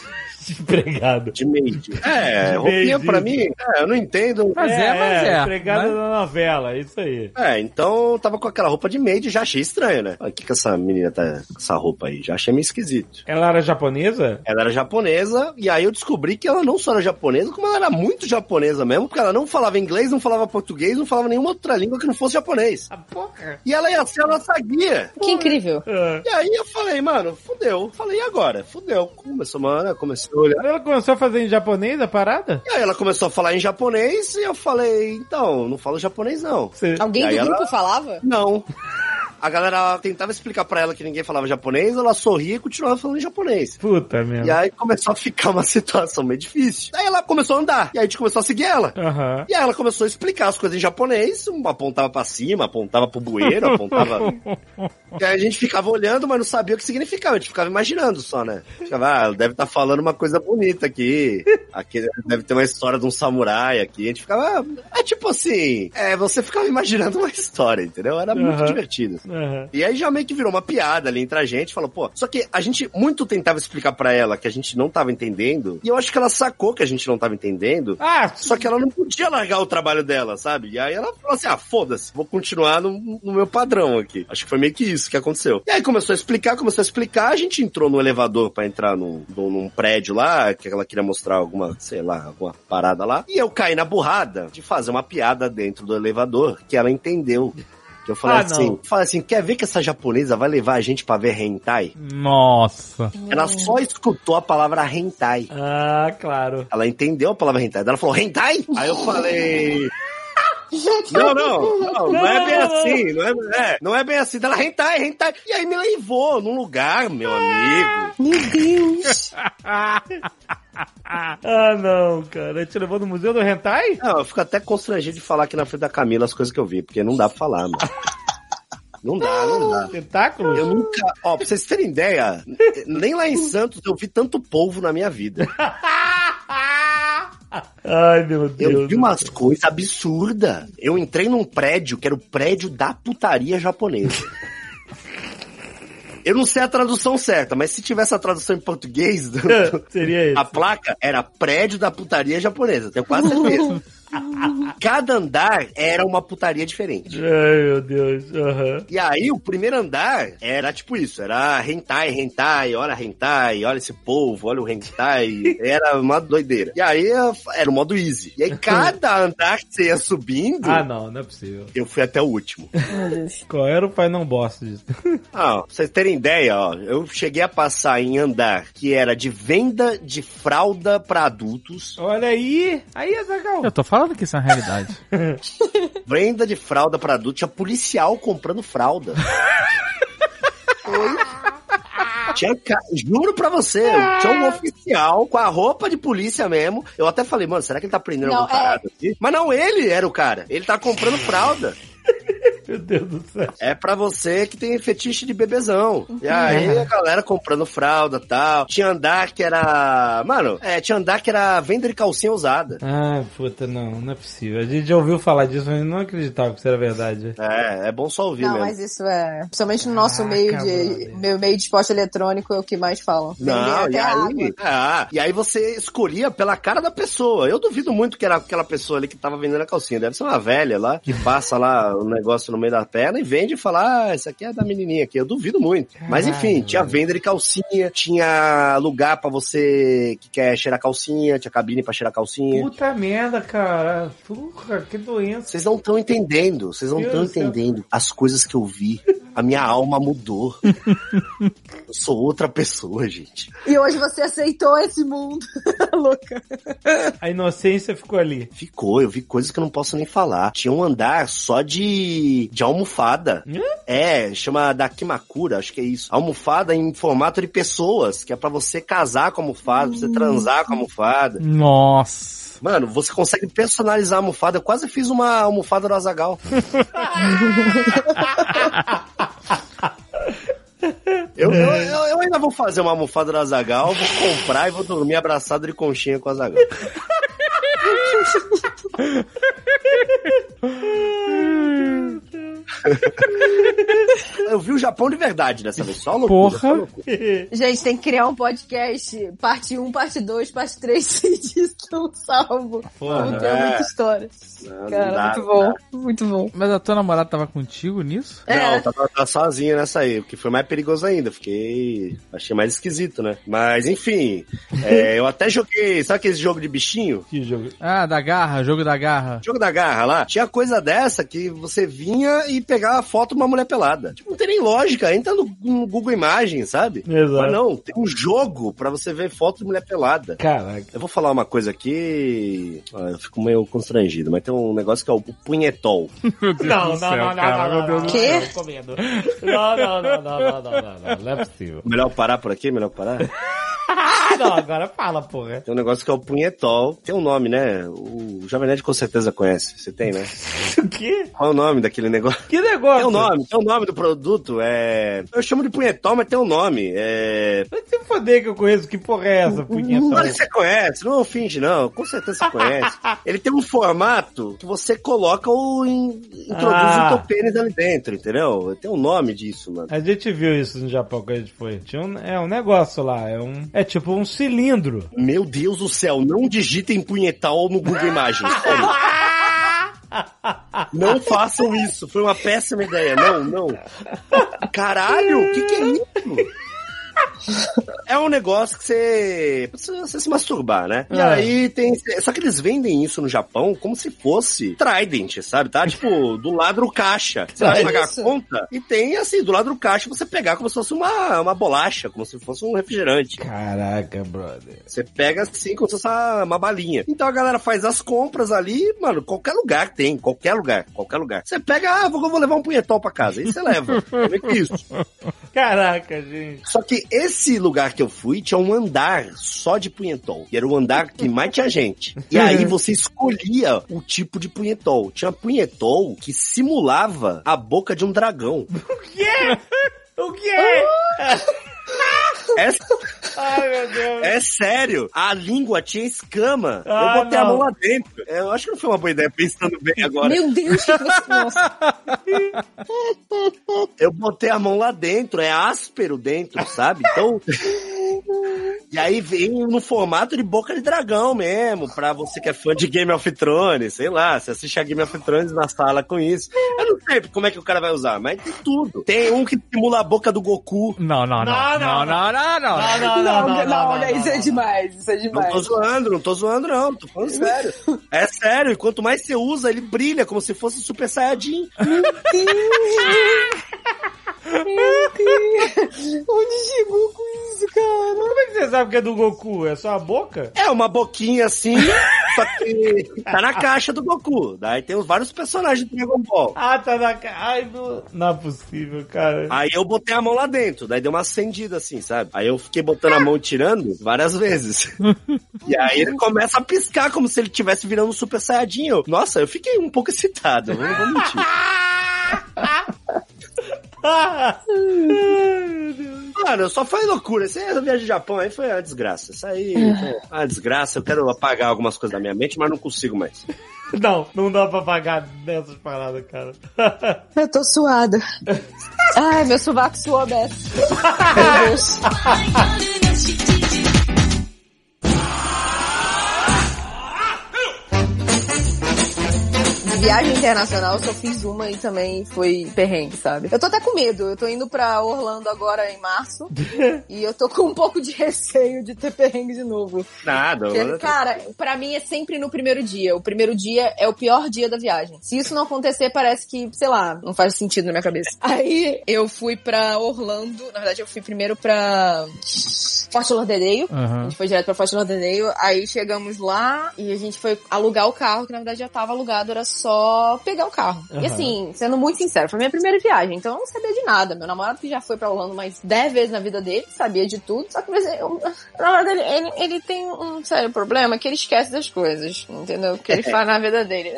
isso? Empregado. De maid. É, De roupinha maid. pra mim, é, eu não entendo. Mas é, mas é. Empregado Mas- da novela, é isso aí. É, então eu tava com aquela roupa de maid, já achei estranho, né? O que que essa menina tá com essa roupa aí? Já achei meio esquisito. Ela era japonesa? Ela era japonesa, e aí eu descobri que ela não só era japonesa, como ela era muito japonesa mesmo, porque ela não falava inglês, não falava português, não falava nenhuma outra língua que não fosse japonês. Ah, porra. E ela ia ser a nossa guia. Que incrível. Ah. E aí eu falei, mano, fudeu. Falei, e agora? Fudeu. Começou, mano, comecei Ela começou a fazer em japonês a parada? E aí ela começou a falar em japonês, e eu falei, então, não falo japonês não. Você... Alguém E do ela- grupo falava? Não. A galera tentava explicar pra ela que ninguém falava japonês, ela sorria e continuava falando japonês. Puta merda. E aí começou a ficar uma situação meio difícil. Aí ela começou a andar, e aí a gente começou a seguir ela. Aham. E aí ela começou a explicar as coisas em japonês, apontava pra cima, apontava pro bueiro, apontava... e aí a gente ficava olhando, mas não sabia o que significava, a gente ficava imaginando só, né? Ficava, ah, deve estar falando uma coisa bonita aqui, aqui deve ter uma história de um samurai aqui, a gente ficava... É tipo assim, é, você ficava imaginando uma história, entendeu? Era muito Aham. divertido. Aham. E aí já meio que virou uma piada ali entre a gente, falou, pô, só que a gente muito tentava explicar pra ela que a gente não tava entendendo, e eu acho que ela sacou que a gente não tava entendendo, Ah, só que ela não podia largar o trabalho dela, sabe? E aí ela falou assim: ah, foda-se, vou continuar no, no meu padrão aqui. Acho que foi meio que isso que aconteceu. E aí começou a explicar, começou a explicar, a gente entrou no elevador pra entrar num, num prédio lá, que ela queria mostrar alguma, sei lá, alguma parada lá. E eu caí na burrada de fazer uma piada dentro do elevador que ela entendeu. Que eu falei Ah, assim, não. falei assim, quer ver que essa japonesa vai levar a gente pra ver hentai? Nossa. Ela só escutou a palavra hentai. Ah, claro. Ela entendeu a palavra hentai. Ela falou, hentai? Aí eu falei... Não, não, não, não é bem assim, não é, é, não é bem assim. Ela, hentai, hentai. E aí me levou num lugar, meu amigo. Meu Deus! Ah, não, cara. Te levou no Museu do Hentai? Não, eu fico até constrangido de falar aqui na frente da Camila as coisas que eu vi, porque não dá pra falar, mano. Não dá, não dá. Tentáculos? Eu nunca, ó, pra vocês terem ideia, nem lá em Santos eu vi tanto polvo na minha vida. Ai, meu Deus. Eu vi umas coisas absurdas. Eu entrei num prédio que era o prédio da putaria japonesa. Eu não sei a tradução certa, mas se tivesse a tradução em português, do- do- Seria isso. a placa era prédio da putaria japonesa, tenho quase certeza. Cada andar era uma putaria diferente. Ai, meu Deus. Aham. E aí, o primeiro andar era tipo isso, era hentai, hentai, olha hentai, olha esse povo, olha o hentai, era uma doideira. E aí, era o modo easy. E aí, cada andar que você ia subindo, Ah, não, não é possível. eu fui até o último. Qual era o pai não bosta disso? Ah, pra vocês terem ideia, ó, eu cheguei a passar em andar que era de venda de fralda pra adultos, Olha aí. Aí, Azagal. Eu tô falando que isso é uma realidade. venda de fralda pra adultos, tinha policial comprando fralda. Tinha, ca- juro pra você, tinha um oficial com a roupa de polícia mesmo. Eu até falei, mano, será que ele tá prendendo Não, algum parado aqui? Mas não, ele era o cara. Ele tá comprando fralda. Meu Deus do céu. É pra você que tem fetiche de bebezão. E aí a galera comprando fralda e tal. Tinha andar que era. Mano, é, tinha andar que era venda de calcinha usada. Ah, puta, não, não é possível. A gente já ouviu falar disso, mas não acreditava que isso era verdade. É, é bom só ouvir Não, mesmo. mas isso é. Principalmente no nosso Caraca, meio de. Meu meio de esporte eletrônico é o que mais falam. Não, e água. aí, ah, e aí você escolhia pela cara da pessoa. Eu duvido muito que era aquela pessoa ali que tava vendendo a calcinha. Deve ser uma velha lá, que passa lá o negócio no meio da perna e vende e fala, ah, essa aqui é da menininha aqui. Eu duvido muito. Mas enfim, tinha venda de calcinha, tinha lugar pra você que quer cheirar calcinha, tinha cabine pra cheirar calcinha. Puta merda, cara. Porra, que doença. Vocês não estão entendendo, vocês não estão entendendo as coisas que eu vi. A minha alma mudou. eu sou outra pessoa, gente. E hoje você aceitou esse mundo. Louca. A inocência ficou ali. Ficou, eu vi coisas que eu não posso nem falar. Tinha um andar só de, de almofada. Hã? É, chama Dakimakura, acho que é isso. Almofada em formato de pessoas, que é pra você casar com a almofada, pra você transar com a almofada. Nossa. Mano, você consegue personalizar a almofada. Eu quase fiz uma almofada do Azagal. Eu, eu, eu- eu ainda vou fazer uma almofada do Azagal, vou comprar e vou dormir abraçado de conchinha com o Azagal. Eu vi o Japão de verdade dessa vez, só loucura. Porra. só loucura. Gente, tem que criar um podcast. Parte 1, parte 2, parte 3, sem disso que eu salvo. Porra, Porque é é. muita história. Não, não Cara, dá, muito não bom. dá. Muito bom. Mas a tua namorada tava contigo nisso? É. Não, tava, tava sozinho nessa aí, o que foi mais perigoso ainda. Fiquei. Achei mais esquisito, né? Mas enfim, é, eu até joguei. Sabe aquele jogo de bichinho? Que jogo. Ah, da garra, jogo da garra. Jogo da garra lá. Tinha coisa dessa que você vinha e pegava a foto de uma mulher pelada. Tipo, tem nem lógica. Entra no, no Google Imagens, sabe? Exato. Mas não, tem um jogo pra você ver foto de mulher pelada. Caraca. Eu vou falar uma coisa aqui. ah, Eu fico meio constrangido, mas tem um negócio que é o punhetol. Não, não, não, não, não, não, não, não, Quê? não. Não, não, não, não, não, não, não, não, não é possível. Melhor parar por aqui? Melhor parar? Não, agora fala, porra. Tem um negócio que é o punhetol. Tem um nome, né? O Jovem Nerd com certeza conhece. Você tem, né? O quê? Qual é o nome daquele negócio? Que negócio? Tem um nome, tem um nome do produto, é... Eu chamo de punhetol, mas tem um nome, é... Vai se foder que eu conheço, que porra é essa, punhetão? Claro que você conhece, não finge não, com certeza você conhece. Ele tem um formato que você coloca o... in- introduz Ah. o teu pênis ali dentro, entendeu? Tem um nome disso, mano. A gente viu isso no Japão quando a gente foi. Tinha um, é um negócio lá, é um. É tipo um cilindro. Meu Deus do céu, não digitem punhetal no Google Imagens. Não façam isso, foi uma péssima ideia. Não, não. Caralho, o que, que é isso? É um negócio que você. Você, se masturbar, né? E É. aí tem. Só que eles vendem isso no Japão como se fosse Trident, sabe? Tá? Tipo, do lado do caixa. Você vai É pagar isso? a conta e tem assim, do lado do caixa você pegar como se fosse uma, uma bolacha, como se fosse um refrigerante. Caraca, brother. Você pega assim como se fosse uma, balinha. Então a galera faz as compras ali, mano, qualquer lugar tem, qualquer lugar, qualquer lugar. Você pega, ah, vou, vou levar um punhetol pra casa. Aí você leva. É meio que isso. Caraca, gente. Só que esse lugar que eu fui tinha um andar só de punhetol. E era o andar que mais tinha gente. E aí você escolhia o tipo de punhetol. Tinha punhetol que simulava a boca de um dragão. O quê? O quê? É, Ai, meu Deus. é sério. A língua tinha escama. Ah, eu botei a não. mão lá dentro. Eu acho que não foi uma boa ideia pensando bem agora. Meu Deus, que você... Nossa. Eu botei a mão lá dentro, é áspero dentro, sabe? Então. E aí vem no formato de boca de dragão mesmo, pra você que é fã de Game of Thrones, sei lá, você assiste a Game of Thrones na sala com isso. Eu não sei como é que o cara vai usar, mas tem tudo. Tem um que simula a boca do Goku. Não, não, não. Não, Não, não, não, não, não. Não, não, Não, não, não, não, isso é demais, isso é Não demais. tô zoando, não tô zoando, não. Tô falando sério. É sério, e quanto mais você usa, ele brilha como se fosse Super Saiyajin. Onde chegou com isso, cara? Como é que você sabe que é do Goku? É só a boca? É uma boquinha assim, só que tá na caixa do Goku. Daí tem os vários personagens do Dragon Ball. Ah, tá na ca... Ai, não... não é possível, cara. Aí eu botei a mão lá dentro, daí deu uma acendida assim, sabe? Aí eu fiquei botando a mão e tirando várias vezes. e aí ele começa a piscar como se ele estivesse virando um Super Saiyajin. Eu, nossa, eu fiquei um pouco excitado, não vou mentir. Mano, só foi loucura. Essa viagem do Japão aí foi uma desgraça. Isso aí foi uma desgraça. Eu quero apagar algumas coisas da minha mente, mas não consigo mais. Não, não dá pra pagar dessas paradas, cara. Eu tô suada. Ai, meu sovaco suou dessa. Meu Deus. Viagem internacional, eu só fiz uma e também foi perrengue, sabe? Eu tô até com medo. Eu tô indo pra Orlando agora em março. e eu tô com um pouco de receio de ter perrengue de novo. Nada. Porque, cara, pra mim é sempre no primeiro dia. O primeiro dia é o pior dia da viagem. Se isso não acontecer, parece que, sei lá, não faz sentido na minha cabeça. Aí eu fui pra Orlando. Na verdade, eu fui primeiro pra Fort Lauderdale. A Aham. gente foi direto pra Fort Lauderdale. Aí chegamos lá e a gente foi alugar o carro, que na verdade já tava alugado, era só pegar o carro. Aham. E assim, sendo muito sincero, foi minha primeira viagem, então eu não sabia de nada. Meu namorado que já foi pra Orlando mais 10 vezes na vida dele, sabia de tudo. Só que mas, eu, o namorado dele, ele, ele tem um sério problema que ele esquece das coisas, entendeu? O que ele faz na vida dele.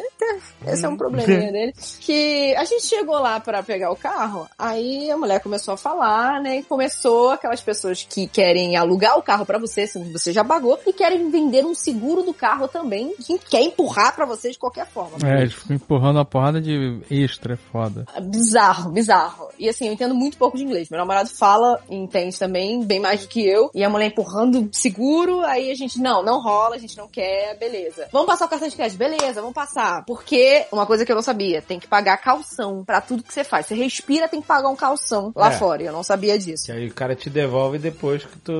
Esse é um probleminha dele. Que a gente chegou lá pra pegar o carro, aí a mulher começou a falar, né? E começou aquelas pessoas que querem alugar o carro pra você, se você já pagou, e querem vender um seguro do carro também, que quer empurrar pra você de qualquer forma. É, eles ficam empurrando uma porrada de extra, é foda. Bizarro, bizarro. E assim, eu entendo muito pouco de inglês. Meu namorado fala e entende também, bem mais do que eu. E a mulher empurrando seguro, aí a gente, não, não rola, a gente não quer, beleza. Vamos passar o cartão de crédito, beleza, vamos passar. Porque, uma coisa que eu não sabia, tem que pagar calção pra tudo que você faz. Você respira, tem que pagar um calção lá É. fora. E eu não sabia disso. Que aí o cara te devolve depois que tu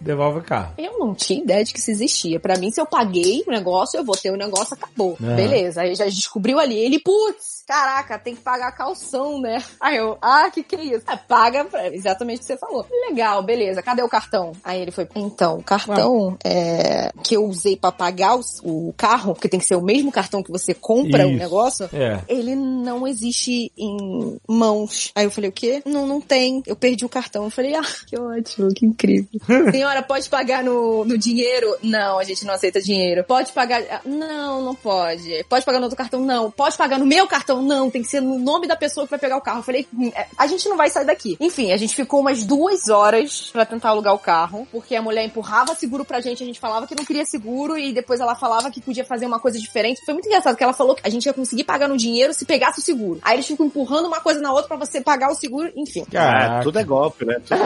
devolve o carro. Eu não tinha ideia de que isso existia. Pra mim, se eu paguei o negócio, eu vou ter o negócio, acabou. Aham. Beleza. Aí já descobriu ali. Ele, putz, caraca, tem que pagar calção, né? Aí eu, ah, que que é isso? É, paga, pra- exatamente o que você falou. Legal, beleza, cadê o cartão? Aí ele foi, então, o cartão é, que eu usei pra pagar o, o carro, porque tem que ser o mesmo cartão que você compra o negócio, É. ele não existe em mãos. Aí eu falei, o quê? Não, não tem. Eu perdi o cartão. Eu falei, ah, que ótimo, que incrível. Senhora, pode pagar no, no dinheiro? Não, a gente não aceita dinheiro. Pode pagar... ah, Não, não pode. Pode pagar no outro cartão? Não. Pode pagar no meu cartão? Não. Tem que ser no nome da pessoa que vai pegar o carro. Eu falei, "Hum, é, a gente não vai sair daqui. Enfim, a gente ficou umas duas horas pra tentar alugar o carro, porque a mulher empurrava seguro pra gente, a gente falava que não queria seguro e depois ela falava que podia fazer uma coisa diferente. Foi muito engraçado, que ela falou que a gente ia conseguir pagar no dinheiro se pegasse o seguro. Aí eles ficam empurrando uma coisa na outra pra você pagar o seguro, enfim. É, tudo é golpe, né? Tudo-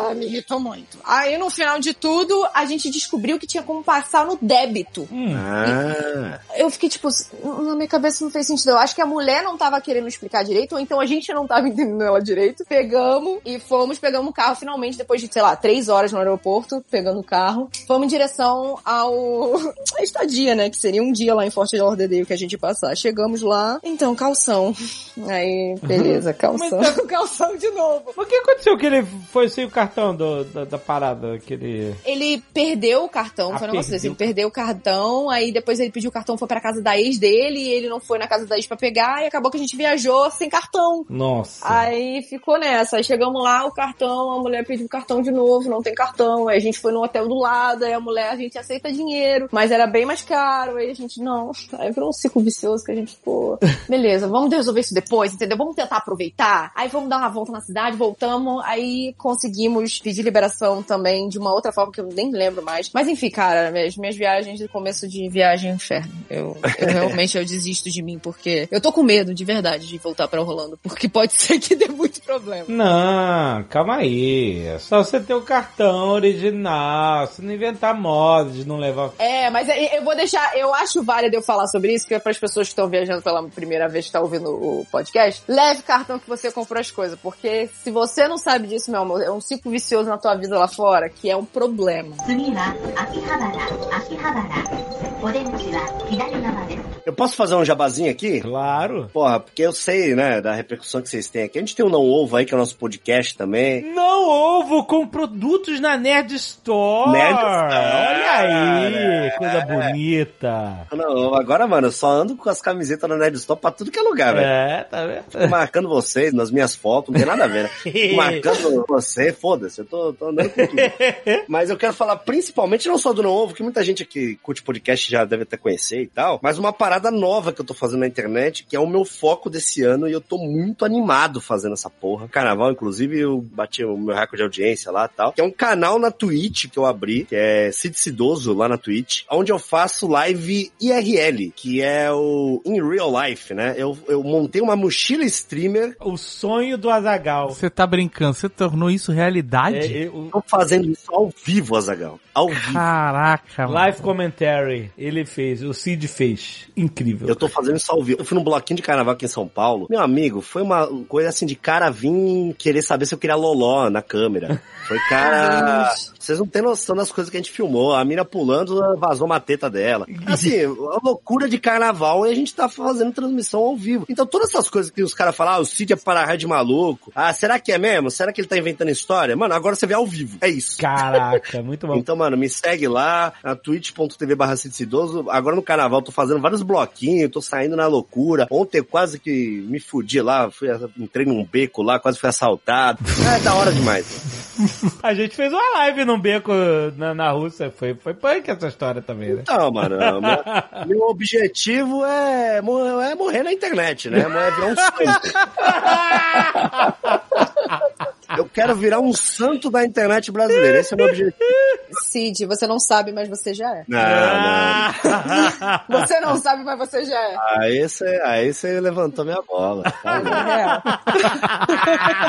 Ah, me irritou muito. Aí no final de tudo, a gente descobriu que tinha como passar no débito. Hum. Ah, Eu fiquei tipo, na minha cabeça não fez sentido. Eu acho que a mulher não tava querendo explicar direito, ou então a gente não tava entendendo ela direito. Pegamos e fomos, pegamos o carro finalmente, depois de, sei lá, três horas no aeroporto, pegando o carro. Fomos em direção ao. a estadia, né? Que seria um dia lá em Forte Lauderdale que a gente ia passar. Chegamos lá, então, calção. Aí, beleza, calção. calção de novo. Mas o que aconteceu que ele foi sem o cartão do- da, da parada? Que ele... Ele perdeu o cartão, Ah, foi um negócio desse. Ele perdeu o cartão, aí depois ele pediu o cartão, foi pra casa da ex dele, e ele não foi na casa da ex pra pegar, e acabou que a gente viajou sem cartão. Nossa. Aí ficou nessa. Aí chegamos lá, o cartão, a mulher pediu o cartão de novo, não tem cartão. Aí a gente foi no hotel do lado, aí a mulher, a gente aceita dinheiro, mas era bem mais caro. Aí a gente, não. Aí virou um ciclo vicioso que a gente ficou. Beleza, vamos resolver isso depois, entendeu? Vamos tentar aproveitar. Aí vamos dar uma volta na cidade, voltamos, aí conseguimos pedir liberação também de uma outra forma que eu nem lembro mais. Mas enfim, cara, minhas, minhas viagens de começo de viagem é inferno. Eu, eu realmente eu desisto de mim, porque eu tô com medo, de verdade, de voltar pra Orlando, porque pode ser que dê muito problema. Não, calma aí. É só você ter o cartão original, se não inventar moda de não levar. É, mas é, eu vou deixar, eu acho válido eu falar sobre isso, que é as pessoas que estão viajando pela primeira vez que estão tá ouvindo o podcast. Leve cartão que você comprou as coisas, porque se você não sabe disso, meu amor, é um ciclo vicioso na tua vida lá fora, que é um problema. Eu posso fazer um jabazinho aqui? Claro. Porra, porque eu sei, né, da repercussão que vocês têm aqui. A gente tem o Não Ovo aí, que é o nosso podcast também. Não ovo com produtos na Nerd Store. Nerd Store, Olha aí, é. coisa bonita. Não. Agora, mano, eu só ando com as camisetas da Nerd Store pra tudo que é lugar, velho. É, tá vendo? Tô marcando vocês nas minhas fotos, não tem nada a ver, né? Tô marcando você, foda-se, eu tô, tô andando com tudo. Mas eu quero falar principalmente não só do Não Ovo, que muita gente que curte podcast já deve até conhecer e tal, mas uma parada nova que eu tô fazendo na internet, que é o meu foco desse ano, e eu tô muito animado fazendo essa porra. Carnaval, inclusive, eu bati o meu recorde de audiência lá e tal, que é um canal na Twitch que eu abri, que é Cid Cidoso lá na Twitch, onde eu faço live IRL, que é o In Real Life, né? Eu, eu montei uma mochila streamer O sonho do Azagal. Você tá brincando? Você tornou isso realidade? É, é, o Tô fazendo isso ao vivo, Azagal. Ao vivo. Caraca, mano. Live commentary. Ele fez, o Cid fez. Incrível. Eu tô fazendo isso ao vivo. Eu fui num bloquinho de carnaval aqui em São Paulo. Meu amigo, foi uma coisa assim de cara vir querer saber se eu queria loló na câmera. Foi cara. Vocês não têm noção das coisas que a gente filmou. A mina pulando, vazou uma teta dela. Assim, a loucura de carnaval e a gente tá fazendo transmissão ao vivo. Então todas essas coisas que os caras falam, ah, o Cid é para de maluco. Ah, será que é mesmo? Será que ele tá inventando história? Mano, agora você vê ao vivo. É isso. Caraca, muito bom. Então, mano, me segue lá, na twitch.tv barra. Agora no carnaval tô fazendo vários bloquinhos, tô saindo na loucura. Ontem quase que me fudi lá, fui, entrei num beco lá, quase fui assaltado. É da hora demais. A gente fez uma live num beco na, na Rússia. Foi, foi punk essa história também, né? Então, mano, meu, meu objetivo é, mor- é morrer na internet, né? É virar um santo. Eu quero virar um santo da internet brasileira. Esse é o meu objetivo. Cid, você não sabe, mas você já é. Não, não. Você não sabe, mas você já é. Aí você, aí você levantou minha bola. Tá bom.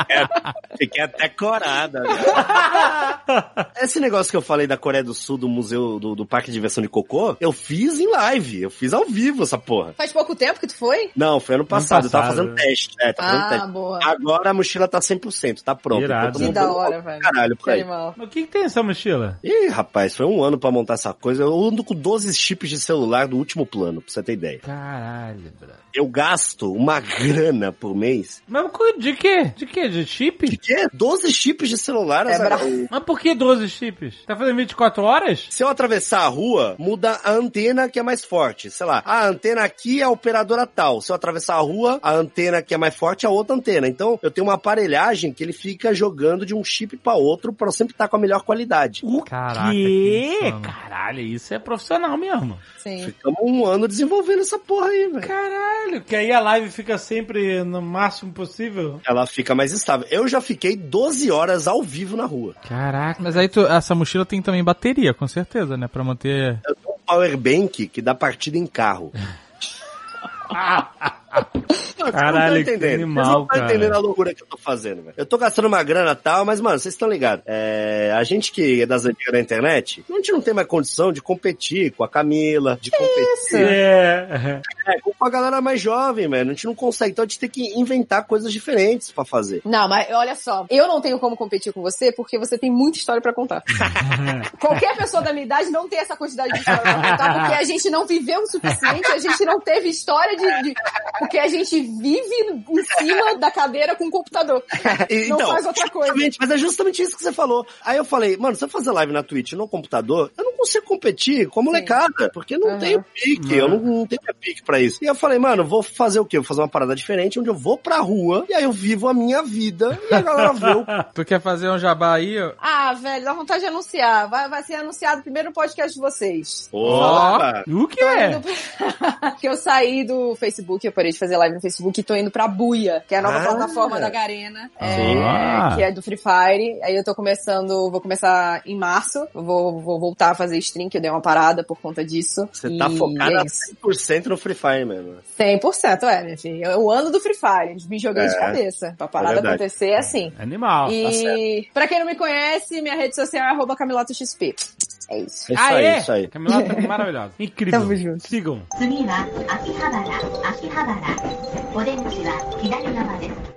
É. Fiquei até corada. né? Esse negócio que eu falei da Coreia do Sul, do museu, do, do parque de diversão de cocô, eu fiz em live. Eu fiz ao vivo essa porra. Faz pouco tempo que tu foi? Não, foi ano passado. Eu tava passado, fazendo teste. É, fazendo Ah, teste. boa. Agora a mochila tá 100%, tá pronta. Irado. Que da hora, velho. Caralho, Que por aí. o que, que tem essa mochila? Ih, Ih, rapaz, foi um ano pra montar essa coisa. Eu ando com 12 chips de celular do último plano, pra você ter ideia. Caralho, bro. Eu gasto uma grana por mês. Mas de quê? De quê? De chip? De quê? 12 chips de celular. É Azaghal. Mas por que 12 chips? Tá fazendo 24 horas? Se eu atravessar a rua, muda a antena que é mais forte. Sei lá, a antena aqui é a operadora tal. Se eu atravessar a rua, a antena que é mais forte é a outra antena. Então, eu tenho uma aparelhagem que ele fica jogando de um chip pra outro pra eu sempre estar com a melhor qualidade. O Caraca, quê? Caralho, isso é profissional mesmo. Sim. Ficamos um ano desenvolvendo essa porra aí, velho. Caralho, que aí a live fica sempre no máximo possível. Ela fica mais estável. Eu já fiquei 12 horas ao vivo na rua. Caraca, mas aí tu- essa mochila tem também bateria, com certeza, né? Pra manter. Eu tenho um power bank que dá partida em carro. Caralho, não estão entendendo. animal, vocês não estão cara. entendendo a loucura que eu tô fazendo, velho. Eu tô gastando uma grana e tal, mas, mano, vocês estão ligados. É, a gente que é das antigas da internet, a gente não tem mais condição de competir com a Camila, de competir É. é, com a galera mais jovem, velho. A gente não consegue. Então a gente tem que inventar coisas diferentes pra fazer. Não, mas olha só, eu não tenho como competir com você porque você tem muita história pra contar. Qualquer pessoa da minha idade não tem essa quantidade de história pra contar porque a gente não viveu o suficiente, a gente não teve história de, de- porque a gente vive em cima da cadeira com o computador. E, Não faz outra coisa. justamente, Mas é justamente isso que você falou. Aí eu falei, mano, se eu fazer live na Twitch no computador, eu não consigo competir com a molecada, porque não Aham. tenho pique, eu não, não tenho pique pra isso. E eu falei, mano, vou fazer o quê? Vou fazer uma parada diferente, onde eu vou pra rua, e aí eu vivo a minha vida, e a galera vê o Tu quer fazer um jabá aí? ó? Ah, velho, dá vontade de anunciar. Vai, vai ser anunciado primeiro no podcast de vocês. Opa! O que é? pra- que eu saí do Facebook, eu parei de fazer live no Facebook e tô indo pra Buia, que é a nova Ah. plataforma da Garena, é, Sim. que é do Free Fire. Aí eu tô começando, vou começar em março, vou, vou voltar a fazer stream, que eu dei uma parada por conta disso. Você tá E focada é isso. 100% no Free Fire mesmo. 100% é, minha filha. É o ano do Free Fire, me joguei de É, cabeça. Pra parada verdade. acontecer é assim. Animal. tá E pra quem não me conhece, minha rede social é arroba camilotoxp. É isso. É isso Aê! aí, é? É isso aí. Camila tá maravilhosa. Incrível. Tamo junto. Sigam.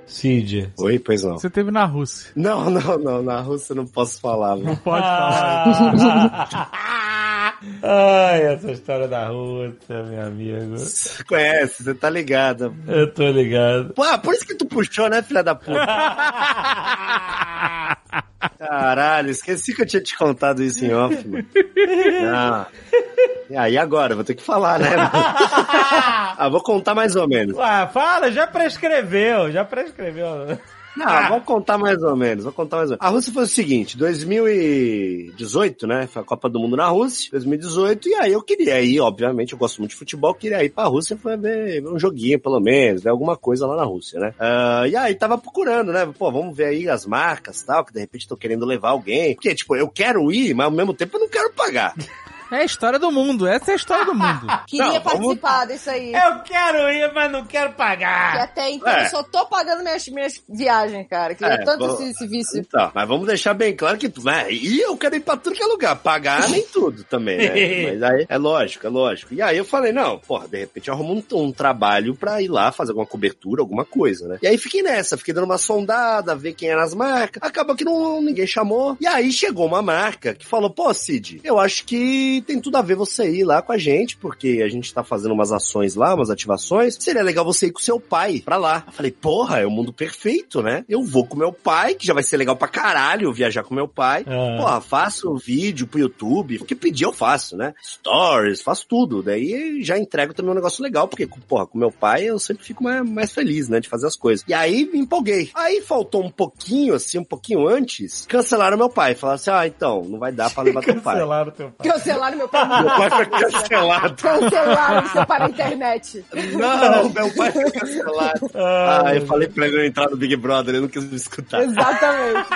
Cid. Oi, pois não. Você teve na Rússia. Não, não, não. Na Rússia eu não posso falar. Não pode ah. falar. Ai, essa história da Rússia, meu amigo. Você conhece, você tá ligado. Eu tô ligado. Pô, ah, por isso que tu puxou, né, filha da puta? Caralho, esqueci que eu tinha te contado isso em off, mano. Não. E aí agora, vou ter que falar, né? ah, vou contar mais ou menos. Ué, fala, já prescreveu, já prescreveu. Não, vou contar mais ou menos, vou contar mais ou menos. A Rússia foi o seguinte, 2018, né? Foi a Copa do Mundo na Rússia, 2018, e aí eu queria ir, obviamente, eu gosto muito de futebol, queria ir pra Rússia pra ver, um joguinho, pelo menos, ver alguma coisa lá na Rússia, né? Ah, e aí tava procurando, né? Pô, vamos ver aí as marcas e tal, que de repente tô querendo levar alguém. Porque, tipo, eu quero ir, mas ao mesmo tempo eu não quero pagar. É a história do mundo. Essa é a história do mundo. Queria Não, vamos- participar disso aí. Eu quero ir, mas não quero Que pagar. até então É. eu só tô pagando minhas, minhas viagens, cara. Queria É, tanto esse, vício. Então, mas vamos deixar bem claro que, né, e eu quero ir pra tudo que é lugar, pagar nem tudo também, né? Mas aí é lógico, é lógico. E aí eu falei, não, porra, de repente eu arrumo um, um trabalho pra ir lá fazer alguma cobertura, alguma coisa, né? E aí fiquei nessa, fiquei dando uma sondada, ver quem eram as marcas. Acaba que não, ninguém chamou. E aí chegou uma marca que falou, pô, Cid, eu acho que tem tudo a ver você ir lá com a gente, porque a gente tá fazendo umas ações lá, umas ativações. Seria legal você ir com seu pai pra lá. Eu falei, porra, é o mundo perfeito, né? Eu vou com meu pai, que já vai ser legal pra caralho viajar com meu pai. Ah. Porra, faço vídeo pro YouTube. O que pedir eu faço, né? Stories, faço tudo. Daí já entrego também um negócio legal, porque, porra, com meu pai eu sempre fico mais, mais feliz, né? De fazer as coisas. E aí me empolguei. Aí faltou um pouquinho, assim, um pouquinho antes, cancelaram meu pai. Falaram assim, ah, então, não vai dar pra levar teu pai. Cancelaram teu pai. Cancelaram meu pai. Meu pai foi cancelado. Cancelaram seu pai na internet. Não, meu pai foi cancelado. Ah, eu falei pra ele não entrar no Big Brother, ele não quis me escutar. Exatamente.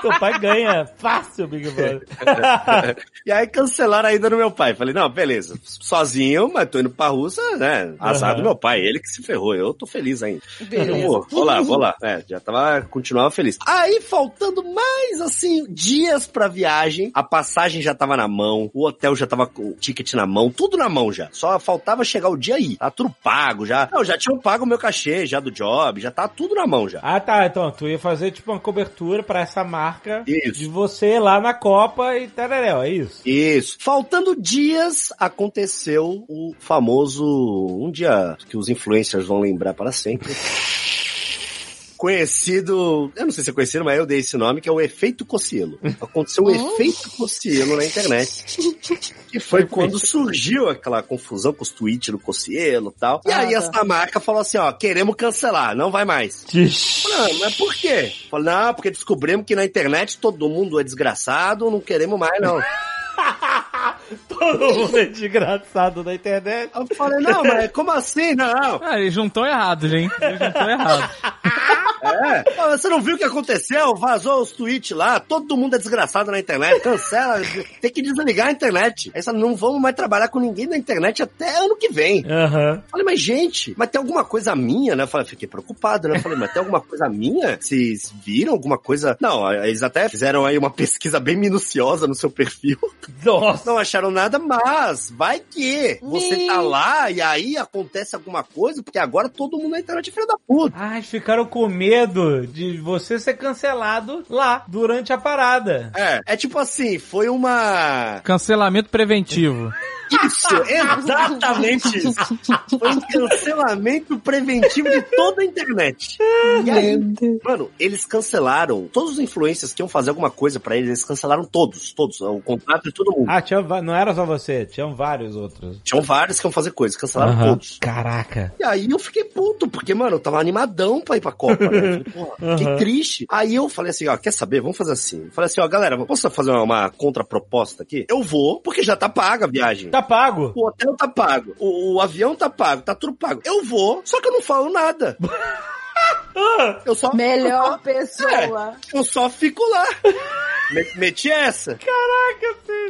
Teu pai ganha fácil, Big Brother. E aí cancelaram a ida do meu pai. Falei, não, beleza, sozinho, mas tô indo pra Rússia, né? Azar Aham. do meu pai, ele que se ferrou. Eu tô feliz ainda. Eu Beleza. vou, vou lá, vou lá. É, já tava, continuava feliz. Aí, faltando mais, assim, dias pra viagem, a passagem já tava na mão, o hotel já tava com o ticket na mão, tudo na mão já. Só faltava chegar o dia aí. Tá tudo pago já. Não, já tinham pago o meu cachê já do job, já tá tudo na mão já. Ah, tá. Então, tu ia fazer tipo uma cobertura pra essa marca marca Isso. de você lá na Copa e tereréu, é isso? Isso. Faltando dias, aconteceu o famoso. Um dia que os influencers vão lembrar para sempre. Conhecido, eu não sei se é conhecido, mas eu dei esse nome, que é o efeito Cocielo. Aconteceu um efeito Cocielo na internet. Que foi quando surgiu aquela confusão com os tweets do Cocielo e tal. E Ah, aí tá. essa marca falou assim: ó, queremos cancelar, não vai mais. Falei, ah, mas por quê? Falei, não, porque descobrimos que na internet todo mundo é desgraçado, não queremos mais, não. Todo mundo é desgraçado na internet. Eu falei, não, mas como assim? Não. Ah, eles não estão errados, hein? Eles não estão errados. É. Você não viu o que aconteceu? Vazou os tweets lá, todo mundo é desgraçado na internet, cancela, tem que desligar a internet. Aí não vamos mais trabalhar com ninguém na internet até ano que vem. Aham. Falei, mas gente, mas tem alguma coisa minha, né? Eu falei, fiquei preocupado, né? Eu falei, mas tem alguma coisa minha? Vocês viram alguma coisa? Não, eles até fizeram aí uma pesquisa bem minuciosa no seu perfil. Nossa. Não acharam nada, mas vai que você tá lá e aí acontece alguma coisa, porque agora todo mundo na internet é filho da puta. Ai, ficaram com medo de você ser cancelado lá, durante a parada. É, é tipo assim, foi uma. Cancelamento preventivo. Isso, exatamente isso. Foi um cancelamento preventivo de toda a internet. E aí, mano, eles cancelaram todos os influencers que iam fazer alguma coisa pra eles, eles cancelaram todos, todos, o contrato de todo mundo. Ah, tinha, não era só você, tinham vários outros. Tinham vários que iam fazer coisas, cancelaram Aham. todos. Caraca. E aí eu fiquei puto, porque, mano, eu tava animadão pra ir pra Copa, né? Falei, fiquei Aham. triste. Aí eu falei assim, ó, quer saber? Vamos fazer assim. Eu Falei assim, ó, galera, posso fazer uma, uma contraproposta aqui? Eu vou, porque já tá paga a viagem. Tá pago. O hotel tá pago, o, o avião tá pago, tá tudo pago. Eu vou, só que eu não falo nada. Eu só, Melhor pessoa. eu só fico lá. Me- Meti essa.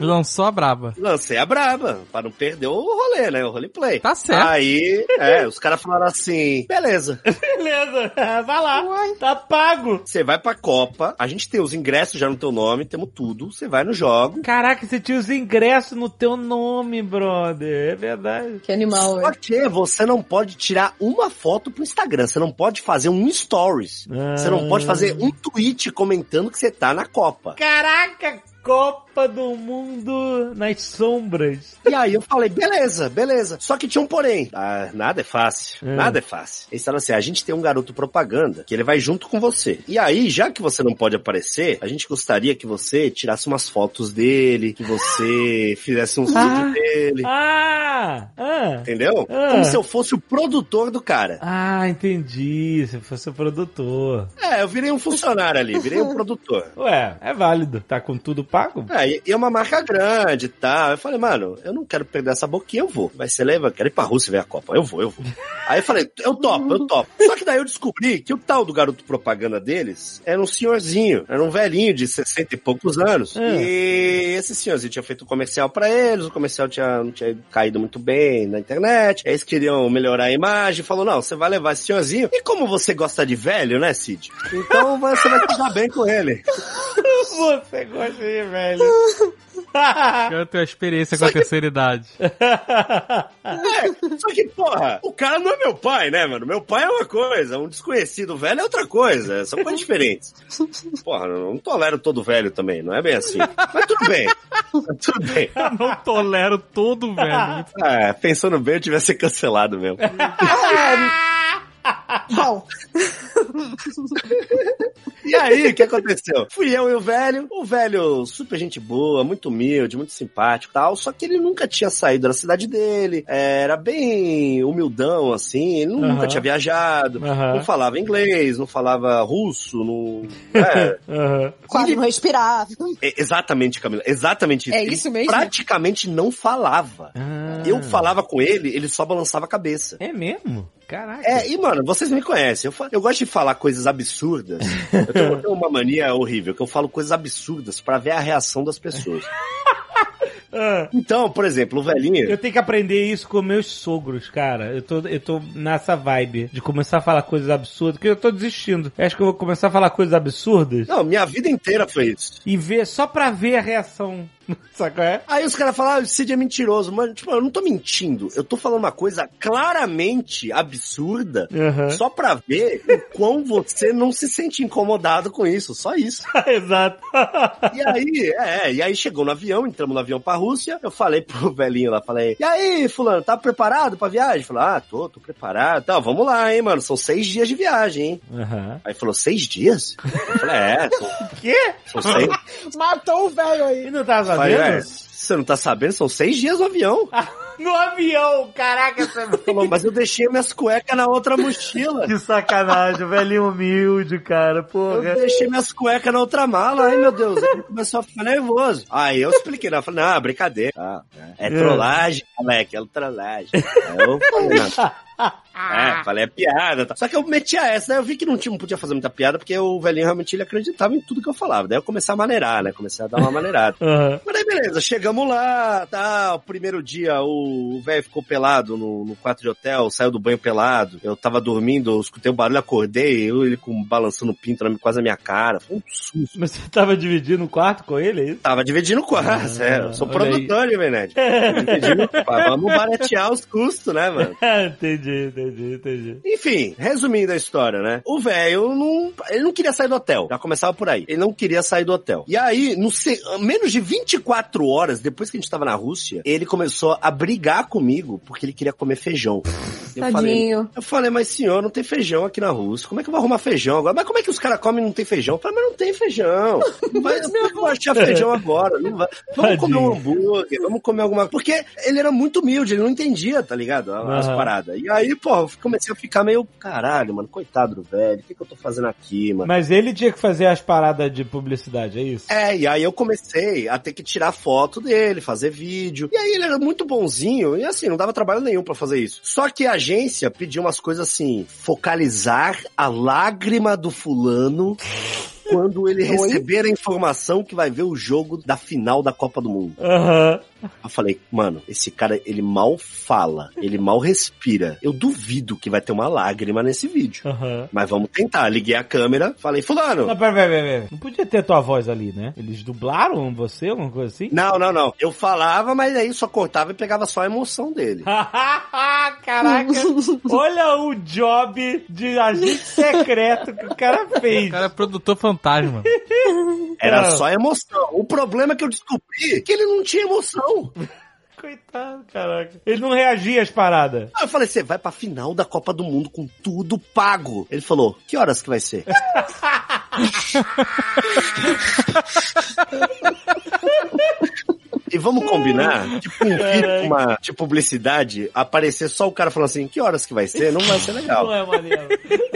Lançou a braba. Lancei a braba, pra não perder o rolê, né? O roleplay. Tá certo. Aí, é, os caras falaram assim, beleza, Beleza. Vai lá. Tá pago. você vai pra Copa, a gente tem os ingressos já no teu nome, temos tudo, você vai no jogo. Caraca, você tinha os ingressos no teu nome, brother. É verdade. Que animal, Só velho. que você não pode tirar uma foto pro Instagram, você não pode fazer um stories. Você não pode fazer um tweet comentando que você tá na Copa. Caraca, Copa do Mundo nas sombras. E aí eu falei, beleza, beleza. Só que tinha um porém. Ah, nada é fácil. Hum. Nada é fácil. Eles falaram assim: a gente tem um garoto propaganda que ele vai junto com você. E aí, já que você não pode aparecer, a gente gostaria que você tirasse umas fotos dele, que você fizesse uns Ah. vídeos dele. Ah! Ah! Entendeu? Ah. Como se eu fosse o produtor do cara. Ah, entendi. Se fosse o produtor. É, eu virei um funcionário ali, virei um produtor. Ué, é válido. Tá com tudo pago? É, e- e é uma marca grande e tal. Eu falei, mano, eu não quero perder essa boquinha, eu vou. Vai ser leva, quero ir pra Rússia ver a Copa. Eu vou, eu vou. Aí eu falei, eu topo, eu topo. Só que daí eu descobri que o tal do garoto propaganda deles era um senhorzinho, era um velhinho de 60 e poucos anos. É. E esse senhorzinho tinha feito um comercial pra eles, o comercial tinha, não tinha caído muito bem na internet. Aí eles queriam melhorar a imagem, falou, não, você vai levar esse senhorzinho. E como você gosta de velho, né, Cid? Então você vai se dar bem com ele. Você gosta de velho. Eu tenho a experiência com a terceira idade. É, só que, porra, o cara não é meu pai, né, mano? Meu pai é uma coisa, um desconhecido velho é outra coisa. São coisas diferentes. Porra, eu não tolero todo velho também, não é bem assim. Mas tudo bem. Tudo bem. Eu não tolero todo velho. É, pensando bem, eu tivesse cancelado mesmo. Bom, E aí, o que aconteceu? Fui eu e o velho, o velho super gente boa, muito humilde, muito simpático e tal, só que ele nunca tinha saído da cidade dele, era bem humildão, assim, ele nunca tinha viajado, não falava inglês, não falava russo, não... É, quase não respirava. É, exatamente, Camila. Exatamente isso. É Ele isso mesmo? praticamente não falava. Ah. Eu falava com ele, ele só balançava a cabeça. É mesmo? Caraca. É, e mano, vocês me conhecem. Eu, fa- eu gosto de falar coisas absurdas. Eu tenho, eu tenho uma mania horrível, que eu falo coisas absurdas pra ver a reação das pessoas. Ah. Então, por exemplo, o velhinho. Eu tenho que aprender isso com meus sogros, cara. Eu tô, eu tô nessa vibe de começar a falar coisas absurdas, porque eu tô desistindo. Eu acho que eu vou começar a falar coisas absurdas Não, minha vida inteira foi isso. e ver, só pra ver a reação Sabe qual é? Aí os caras falam, ah, o Cid é mentiroso. Mas, tipo, eu não tô mentindo. Eu tô falando uma coisa claramente absurda, Aham. só pra ver o quão você não se sente incomodado com isso. Só isso. Exato. E aí, é, e aí chegou no avião, entramos no avião pra Rússia. Eu falei pro velhinho lá, falei, e aí, fulano, tá preparado pra viagem? Falou, ah, tô, tô preparado. Então, vamos lá, hein, mano. São seis dias de viagem, hein? Aham. Aí falou, seis dias? Eu falei, é, são, Quê? são seis. Matou o velho aí. E não tá Falei, é, você não tá sabendo? São seis dias no avião. No avião, caraca, você... Falou, mas eu deixei minhas cuecas na outra mochila. Que sacanagem, velhinho humilde, cara, Eu porra. deixei minhas cuecas na outra mala. Ai, meu Deus. Ele começou a ficar nervoso. Aí eu expliquei, né? Eu falei, não, brincadeira. Ah, é trollagem, moleque, é trollagem. Aí eu falei, não. É, falei, é piada. Tá. Só que eu meti a essa, daí eu vi que não, tinha, não podia fazer muita piada, porque o velhinho realmente ele acreditava em tudo que eu falava. Daí eu comecei a maneirar, né? Comecei a dar uma maneirada. Aham. Mas aí, beleza, chegamos lá, tá, o primeiro dia o velho ficou pelado no, no quarto de hotel, saiu do banho pelado, eu tava dormindo, eu escutei o barulho, acordei, eu ele com balançando o pinto na, quase na minha cara, foi um susto. Mas você tava dividindo o quarto com ele, é isso? Tava dividindo o quarto, sério, eu sou produtor? Dividindo, vamos baratear os custos, né, mano? entendi, entendi, entendi. Enfim, resumindo a história, né? O velho não. Ele não queria sair do hotel. Já começava por aí. Ele não queria sair do hotel. E aí, no se- menos de 24 horas depois que a gente tava na Rússia, ele começou a brigar comigo porque ele queria comer feijão. Eu falei, Tadinho. eu falei, mas senhor, não tem feijão aqui na Rússia. Como é que eu vou arrumar feijão agora? Mas como é que os caras comem e não tem feijão? Eu falei, mas não tem feijão. Não é que eu vou achar feijão agora? Não vai. Vamos comer um hambúrguer, vamos comer alguma Porque ele era muito humilde, ele não entendia, tá ligado? As Aham. paradas. E aí, pô, eu comecei a ficar meio, caralho, mano, coitado do velho, o que, que eu tô fazendo aqui, mano? Mas ele tinha que fazer as paradas de publicidade, é isso? É, e aí eu comecei a ter que tirar foto dele, fazer vídeo. E aí ele era muito bonzinho, e assim, não dava trabalho nenhum pra fazer isso. Só que a agência pediu umas coisas assim, focalizar a lágrima do fulano quando ele receber a informação que vai ver o jogo da final da Copa do Mundo. Aham. Eu falei, mano, esse cara, ele mal fala, ele mal respira. Eu duvido que vai ter uma lágrima nesse vídeo. Aham. Mas vamos tentar. Liguei a câmera, falei, fulano, Não, pera, pera, pera, pera. Não podia ter tua voz ali, né? Eles dublaram você, alguma coisa assim? Não, não, não. Eu falava, mas aí só cortava e pegava só a emoção dele. Caraca! Olha o job de agente secreto que o cara fez. O cara é produtor fantasma. Era Não. só emoção. O problema é que eu descobri que ele não tinha emoção. Coitado, caraca. Ele não reagia às paradas. Aí eu falei, você vai pra final da Copa do Mundo com tudo pago. Ele falou, que horas que vai ser? E vamos combinar, tipo um vídeo, uma tipo, publicidade, aparecer só o cara falando assim, que horas que vai ser? Não vai ser legal. Não é maneiro.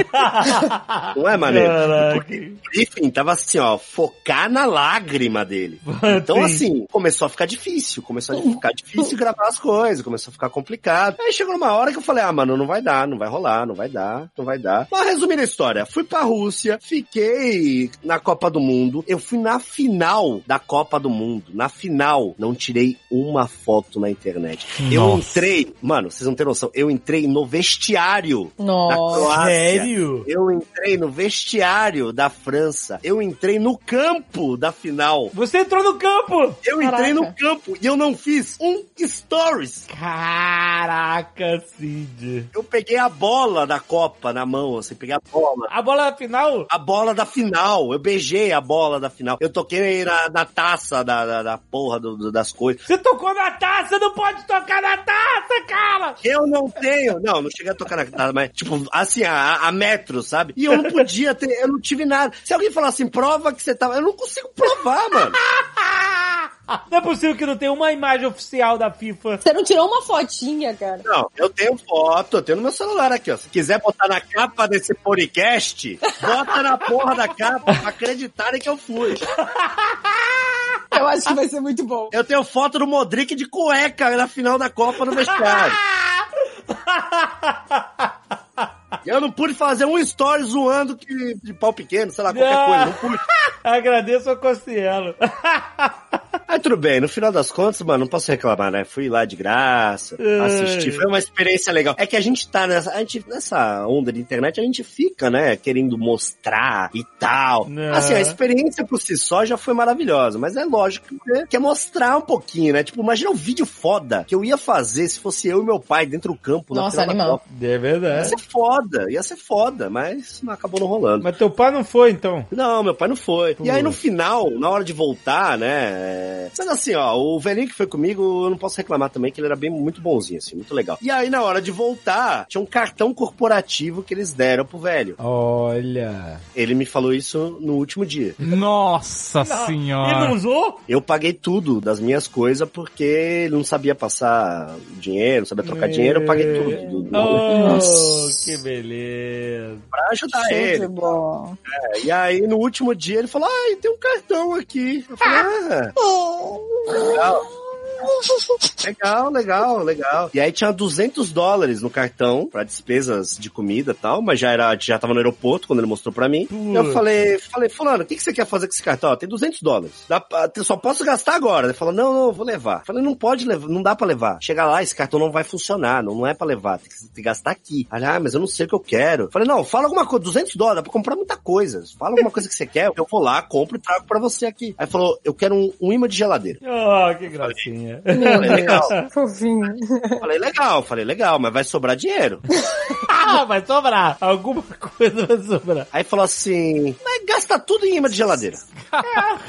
Não é maneiro? Caraca. Porque, tava assim, ó, focar na lágrima dele. Então, Sim. assim, começou a ficar difícil. Começou a ficar difícil gravar as coisas, começou a ficar complicado. Aí chegou numa hora que eu falei, ah, mano, não vai dar, não vai rolar, não vai dar, não vai dar. Mas resumindo a história, fui pra Rússia, fiquei na Copa do Mundo, eu fui na final da Copa do Mundo, na final, não tirei uma foto na internet. Eu Nossa. entrei, mano, vocês não têm noção, eu entrei no vestiário da Nossa. Croácia. Sério? Eu entrei no vestiário da França. Eu entrei no campo da final. Você entrou no campo! Eu entrei Caraca. no campo e eu não fiz um stories. Caraca, Cid. Eu peguei a bola da Copa na mão, assim, peguei a bola. A bola final? A bola da final, eu beijei a bola da final. Eu toquei na, na taça da, da, da porra do- do- das coisas. Você tocou na taça, não pode tocar na taça, cara! Eu não tenho. Não, não cheguei a tocar na taça, mas, tipo, assim, a, a metro, sabe? E eu não podia ter, eu não tive nada. Se alguém falar assim, prova que você tava. Eu não consigo provar, mano. Não é possível que não tenha uma imagem oficial da FIFA. Você não tirou uma fotinha, cara. Não, eu tenho foto, eu tenho no meu celular aqui, ó. Se quiser botar na capa desse podcast, bota na porra da capa pra acreditarem que eu fui. Eu acho que vai ser muito bom. Eu tenho foto do Modric de cueca na final da Copa no vestiário. Eu não pude fazer um story zoando que, de pau pequeno, sei lá, qualquer Não. coisa. Não pude. Agradeço ao Cossielo. Aí tudo bem, no final das contas, mano, não posso reclamar, né? Fui lá de graça, assisti, foi uma experiência legal. É que a gente tá nessa, a gente, nessa onda de internet, a gente fica, né, querendo mostrar e tal. Não. Assim, a experiência por si só já foi maravilhosa, mas é lógico que né, quer mostrar um pouquinho, né? Tipo, imagina um vídeo foda que eu ia fazer se fosse eu e meu pai dentro do campo. na Nossa, animal. É Ia verdade. ser foda, ia ser foda, mas não acabou não rolando. Mas teu pai não foi, então. Não, meu pai não foi. Pô. E aí no final, na hora de voltar, né? É- Mas assim, ó, o velhinho que foi comigo, eu não posso reclamar também, que ele era bem muito bonzinho, assim, muito legal. E aí na hora de voltar, tinha um cartão corporativo que eles deram pro velho. Olha. Ele me falou isso no último dia. Nossa Ele não senhora. usou? Eu paguei tudo das minhas coisas porque ele não sabia passar dinheiro, não sabia trocar dinheiro, eu paguei tudo. do- do- Oh, que beleza. Pra ajudar Show ele. bola. É, E aí, no último dia, ele falou: Ah, tem um cartão aqui. Eu falei: Ah, legal. Legal, legal, legal. E aí tinha 200 dólares no cartão pra despesas de comida e tal, mas já era, já tava no aeroporto quando ele mostrou pra mim. Putz. Eu falei, falei, fulano, o que, que você quer fazer com esse cartão? Ó, Tem 200 dólares. Dá, só posso gastar agora. Ele falou, não, não, eu vou levar. Eu falei, não pode levar, não dá pra levar. Chega lá, esse cartão não vai funcionar, não, não é pra levar, tem que, tem que gastar aqui. Aí, ah, mas eu não sei o que eu quero. Eu falei, não, fala alguma coisa, 200 dólares, dá pra comprar muita coisa. Fala alguma coisa que você quer, eu vou lá, compro e trago pra você aqui. Aí falou, eu quero um, um imã de geladeira. Oh, que gracinha. Falei, legal. Fofinho. Falei, legal, falei, legal, mas vai sobrar dinheiro. ah, vai sobrar. Alguma coisa vai sobrar. Aí falou assim, mas gasta tudo em imã de geladeira.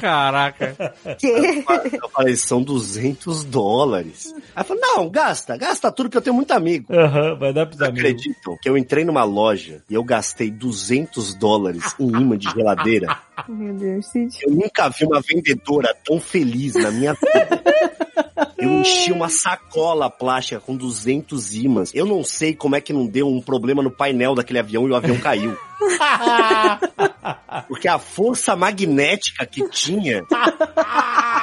Caraca. Eu falei, são 200 dólares. Aí falou, não, gasta, gasta tudo que eu tenho muito amigo. Aham, vai dar pros amigos. acreditam que eu entrei numa loja e eu gastei 200 dólares em imã de geladeira? Meu Deus, Cid. Eu nunca vi uma vendedora tão feliz na minha vida. Eu enchi uma sacola plástica com 200 imãs. Eu não sei como é que não deu um problema no painel daquele avião e o avião caiu. Porque a força magnética que tinha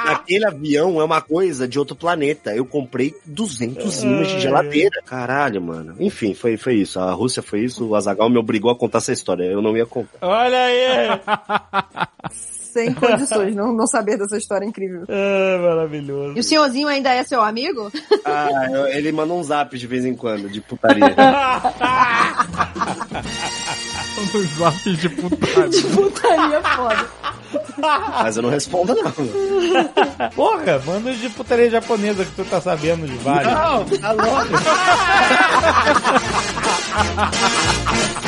naquele avião é uma coisa de outro planeta. Eu comprei 200 imãs de geladeira. Caralho, mano. Enfim, foi, foi isso. A Rússia foi isso. O Azagal me obrigou a contar essa história. Eu não ia contar. Olha aí. Sem condições, não, não saber dessa história incrível. Ah, maravilhoso. E o senhorzinho ainda é seu amigo? Ah, eu- ele manda um zap de vez em quando, de putaria. Os zaps de putaria. Putaria foda. Mas eu não respondo, não. Porra, manda os de putaria japonesa que tu tá sabendo de vários. Não, tá louco.